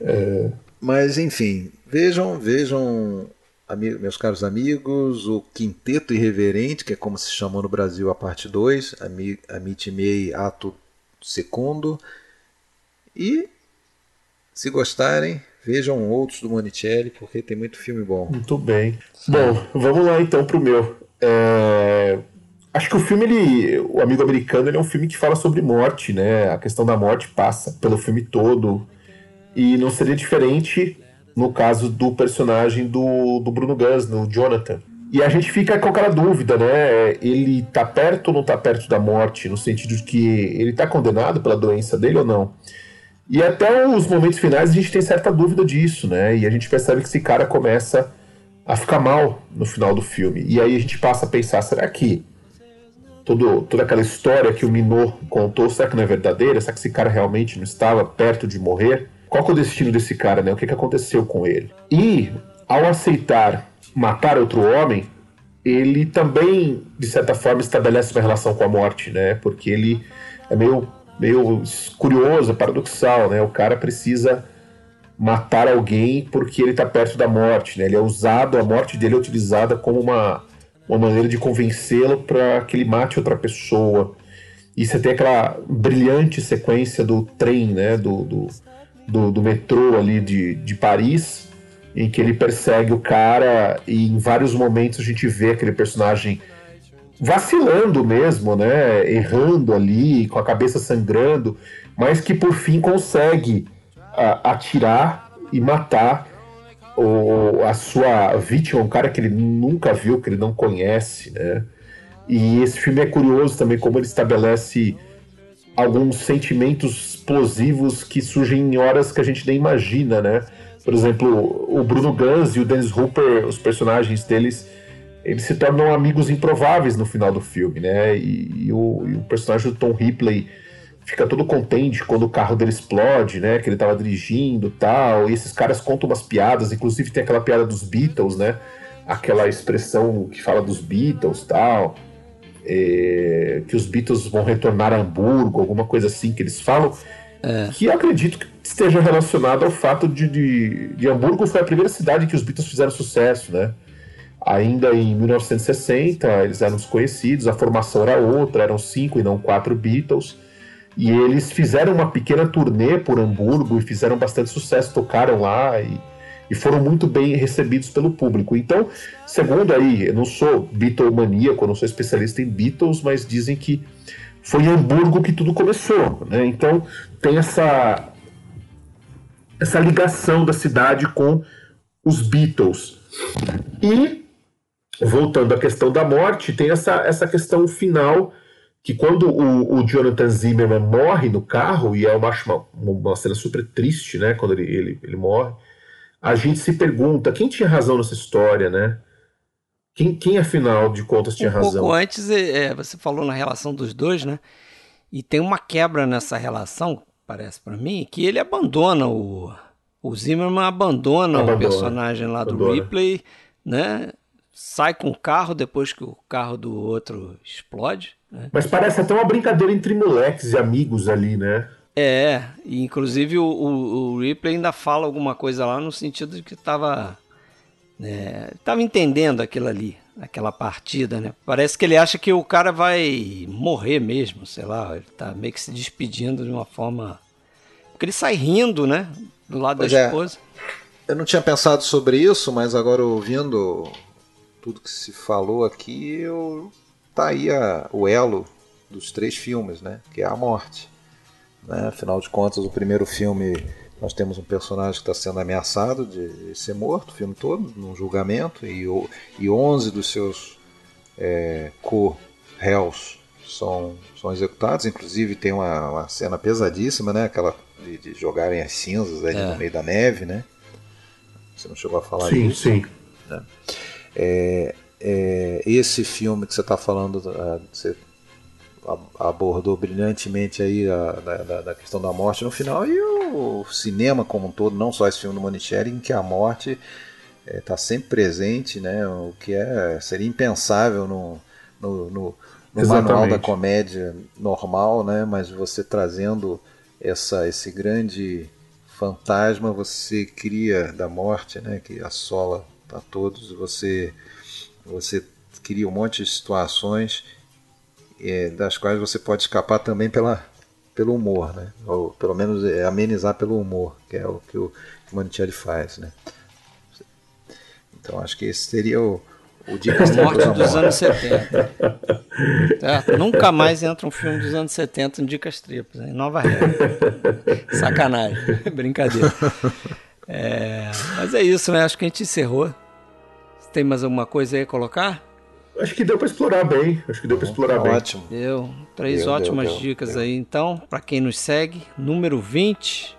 é. Mas, enfim, vejam, vejam, meus caros amigos, o Quinteto Irreverente, que é como se chamou no Brasil a parte 2, a Mei Ato Segundo. E se gostarem, vejam outros do Monicelli, porque tem muito filme bom. Muito bem. Bom, vamos lá então pro meu. É... Acho que o filme, ele, o Amigo Americano, ele é um filme que fala sobre morte, né? A questão da morte passa pelo filme todo. E não seria diferente no caso do personagem do, do Bruno Gans, do Jonathan. E a gente fica com aquela dúvida, né? Ele tá perto ou não tá perto da morte, no sentido de que ele tá condenado pela doença dele ou não? E até os momentos finais a gente tem certa dúvida disso, né? E a gente percebe que esse cara começa a ficar mal no final do filme. E aí a gente passa a pensar, será que todo, toda aquela história que o Minot contou, será que não é verdadeira? Será que esse cara realmente não estava perto de morrer? Qual é o destino desse cara, né? O que, que aconteceu com ele? E ao aceitar matar outro homem, ele também, de certa forma, estabelece uma relação com a morte, né? Porque ele é meio, meio curioso, paradoxal, né? O cara precisa matar alguém porque ele está perto da morte, né? Ele é usado, a morte dele é utilizada como uma, uma maneira de convencê-lo para que ele mate outra pessoa. E você tem aquela brilhante sequência do trem, né? Do, do, do, do metrô ali de, de Paris, em que ele persegue o cara e em vários momentos a gente vê aquele personagem vacilando mesmo, né? Errando ali, com a cabeça sangrando, mas que por fim consegue a, atirar e matar o, a sua vítima, um cara que ele nunca viu, que ele não conhece, né? E esse filme é curioso também como ele estabelece alguns sentimentos explosivos que surgem em horas que a gente nem imagina, né? Por exemplo, o Bruno Gans e o Dennis Hooper, os personagens deles, eles se tornam amigos improváveis no final do filme, né? E, e, o, e o, personagem do Tom Ripley fica todo contente quando o carro dele explode, né? Que ele tava dirigindo tal. E esses caras contam umas piadas, inclusive tem aquela piada dos Beatles, né? Aquela expressão que fala dos Beatles tal. É, que os Beatles vão retornar a Hamburgo, alguma coisa assim que eles falam. É. Que acredito que esteja relacionado ao fato de, de, de, Hamburgo foi a primeira cidade que os Beatles fizeram sucesso, né? Ainda em 1960, eles eram desconhecidos, a formação era outra, eram cinco e não quatro Beatles. E eles fizeram uma pequena turnê por Hamburgo e fizeram bastante sucesso, tocaram lá e, e foram muito bem recebidos pelo público. Então, segundo aí, eu não sou Beatlemaníaco, eu não sou especialista em Beatles, mas dizem que foi em Hamburgo que tudo começou. Né? Então tem essa, essa ligação da cidade com os Beatles. E, voltando à questão da morte, tem essa, essa questão final que quando o, o Jonathan Zimmerman morre no carro, e é uma, uma, uma cena super triste, né, quando ele, ele, ele morre, a gente se pergunta, quem tinha razão nessa história, né? Quem, quem afinal de contas tinha um razão? Um pouco antes, é, é, você falou na relação dos dois, né? E tem uma quebra nessa relação, parece para mim, que ele abandona o. O Zimmerman abandona, abandona o personagem lá abandona. do Ripley, né? Sai com o carro depois que o carro do outro explode. Né? Mas parece até uma brincadeira entre moleques e amigos ali, né? É, e inclusive o, o, o Ripley ainda fala alguma coisa lá no sentido de que estava estava é, entendendo aquilo ali, aquela partida, né? Parece que ele acha que o cara vai morrer mesmo, sei lá, ele tá meio que se despedindo de uma forma. Porque ele sai rindo, né? Do lado pois da é. esposa. Eu não tinha pensado sobre isso, mas agora ouvindo tudo que se falou aqui, eu... tá aí a... o elo dos três filmes, né? Que é a morte. Né? Afinal de contas, o primeiro filme nós temos um personagem que está sendo ameaçado de ser morto o filme todo, num julgamento, e, e 11 dos seus é, co-réus são, são executados. Inclusive tem uma, uma, cena pesadíssima, né? Aquela de, de jogarem as cinzas ali é. no meio da neve, né? Você não chegou a falar sim, disso? Sim, sim. Né? É, é, esse filme que você está falando, ah, você abordou brilhantemente aí a, da, da, questão da morte no final e o cinema como um todo, não só esse filme do Monicheri, em que a morte está é, sempre presente, né? O que é seria impensável no, no, no, no manual da comédia normal, né? Mas você trazendo essa esse grande fantasma, você cria da morte, né? Que assola a todos, você você cria um monte de situações é, das quais você pode escapar também pela, pelo humor, né? Ou pelo menos é, amenizar pelo humor, que é o que o, que o faz, né? Então acho que esse seria o, o Dicas Morte dos anos 70. Certo? Nunca mais entra um filme dos anos 70 em Dicas Triplas, em nova regra. Sacanagem, brincadeira. É, mas é isso, né? Acho que a gente encerrou. Tem mais alguma coisa aí a colocar? Acho que deu para explorar bem. Acho que deu para explorar bem. Ótimo. Deu. Três deu, ótimas deu, dicas deu, aí, então, para quem nos segue. Número 20,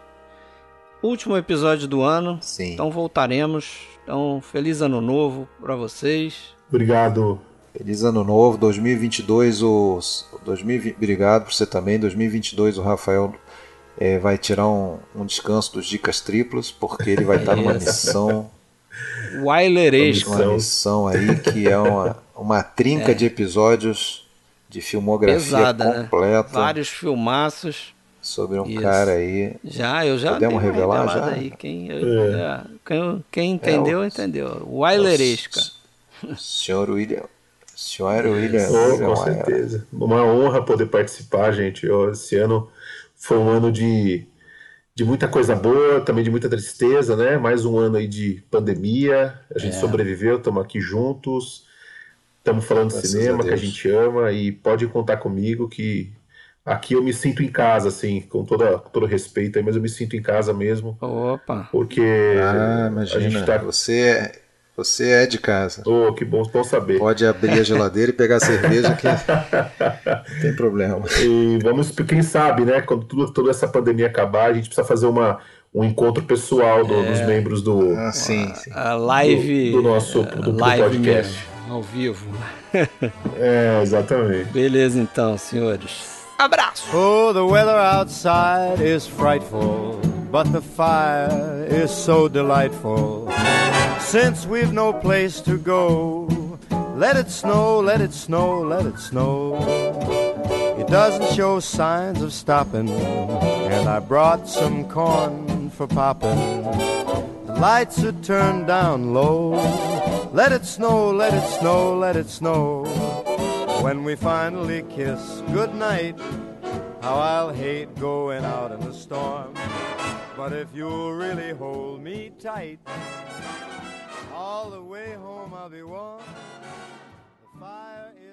último episódio do ano. Sim. Então voltaremos. Então, feliz ano novo para vocês. Obrigado. Feliz ano novo, 2022 os 2020, obrigado por você também. 2022 o Rafael é, vai tirar um, um, descanso dos dicas triplas porque ele vai estar numa missão Waileresca. Uma missão aí que é uma, uma trinca é. de episódios de filmografia Pesada, né? completa. Né? Vários filmaços. Sobre um Isso. cara aí. Já, eu já Podemos revelar já? Aí. Quem, é. quem, quem, entendeu, é, o... entendeu. Waileresca. Senhor William. Senhor William. Oh, William com certeza. Uma honra poder participar, gente. Esse ano foi um ano de de muita coisa boa, também de muita tristeza, né? Mais um ano aí de pandemia, a gente é. sobreviveu, estamos aqui juntos, estamos falando de cinema que a gente ama e pode contar comigo que aqui eu me sinto em casa, assim, com toda, todo respeito aí, mas eu me sinto em casa mesmo. Opa! Porque ah, imagina, a gente tá... você é você é de casa. Oh, que bom, bom saber. Pode abrir a geladeira e pegar a cerveja que não tem problema. E vamos, quem sabe, né? Quando tudo, toda essa pandemia acabar, a gente precisa fazer uma, um encontro pessoal do, é. dos membros do. Ah, sim, sim. A live. Do, do nosso do, live podcast. Mesmo, ao vivo. é, exatamente. Beleza, então, senhores. Abraço! Oh, the weather outside is frightful, but the fire is so delightful. Since we've no place to go, let it snow, let it snow, let it snow. It doesn't show signs of stopping, and I brought some corn for popping. The lights are turned down low. Let it snow, let it snow, let it snow. When we finally kiss goodnight, how I'll hate going out in the storm. But if you'll really hold me tight, all the way home I'll be warm. The fire is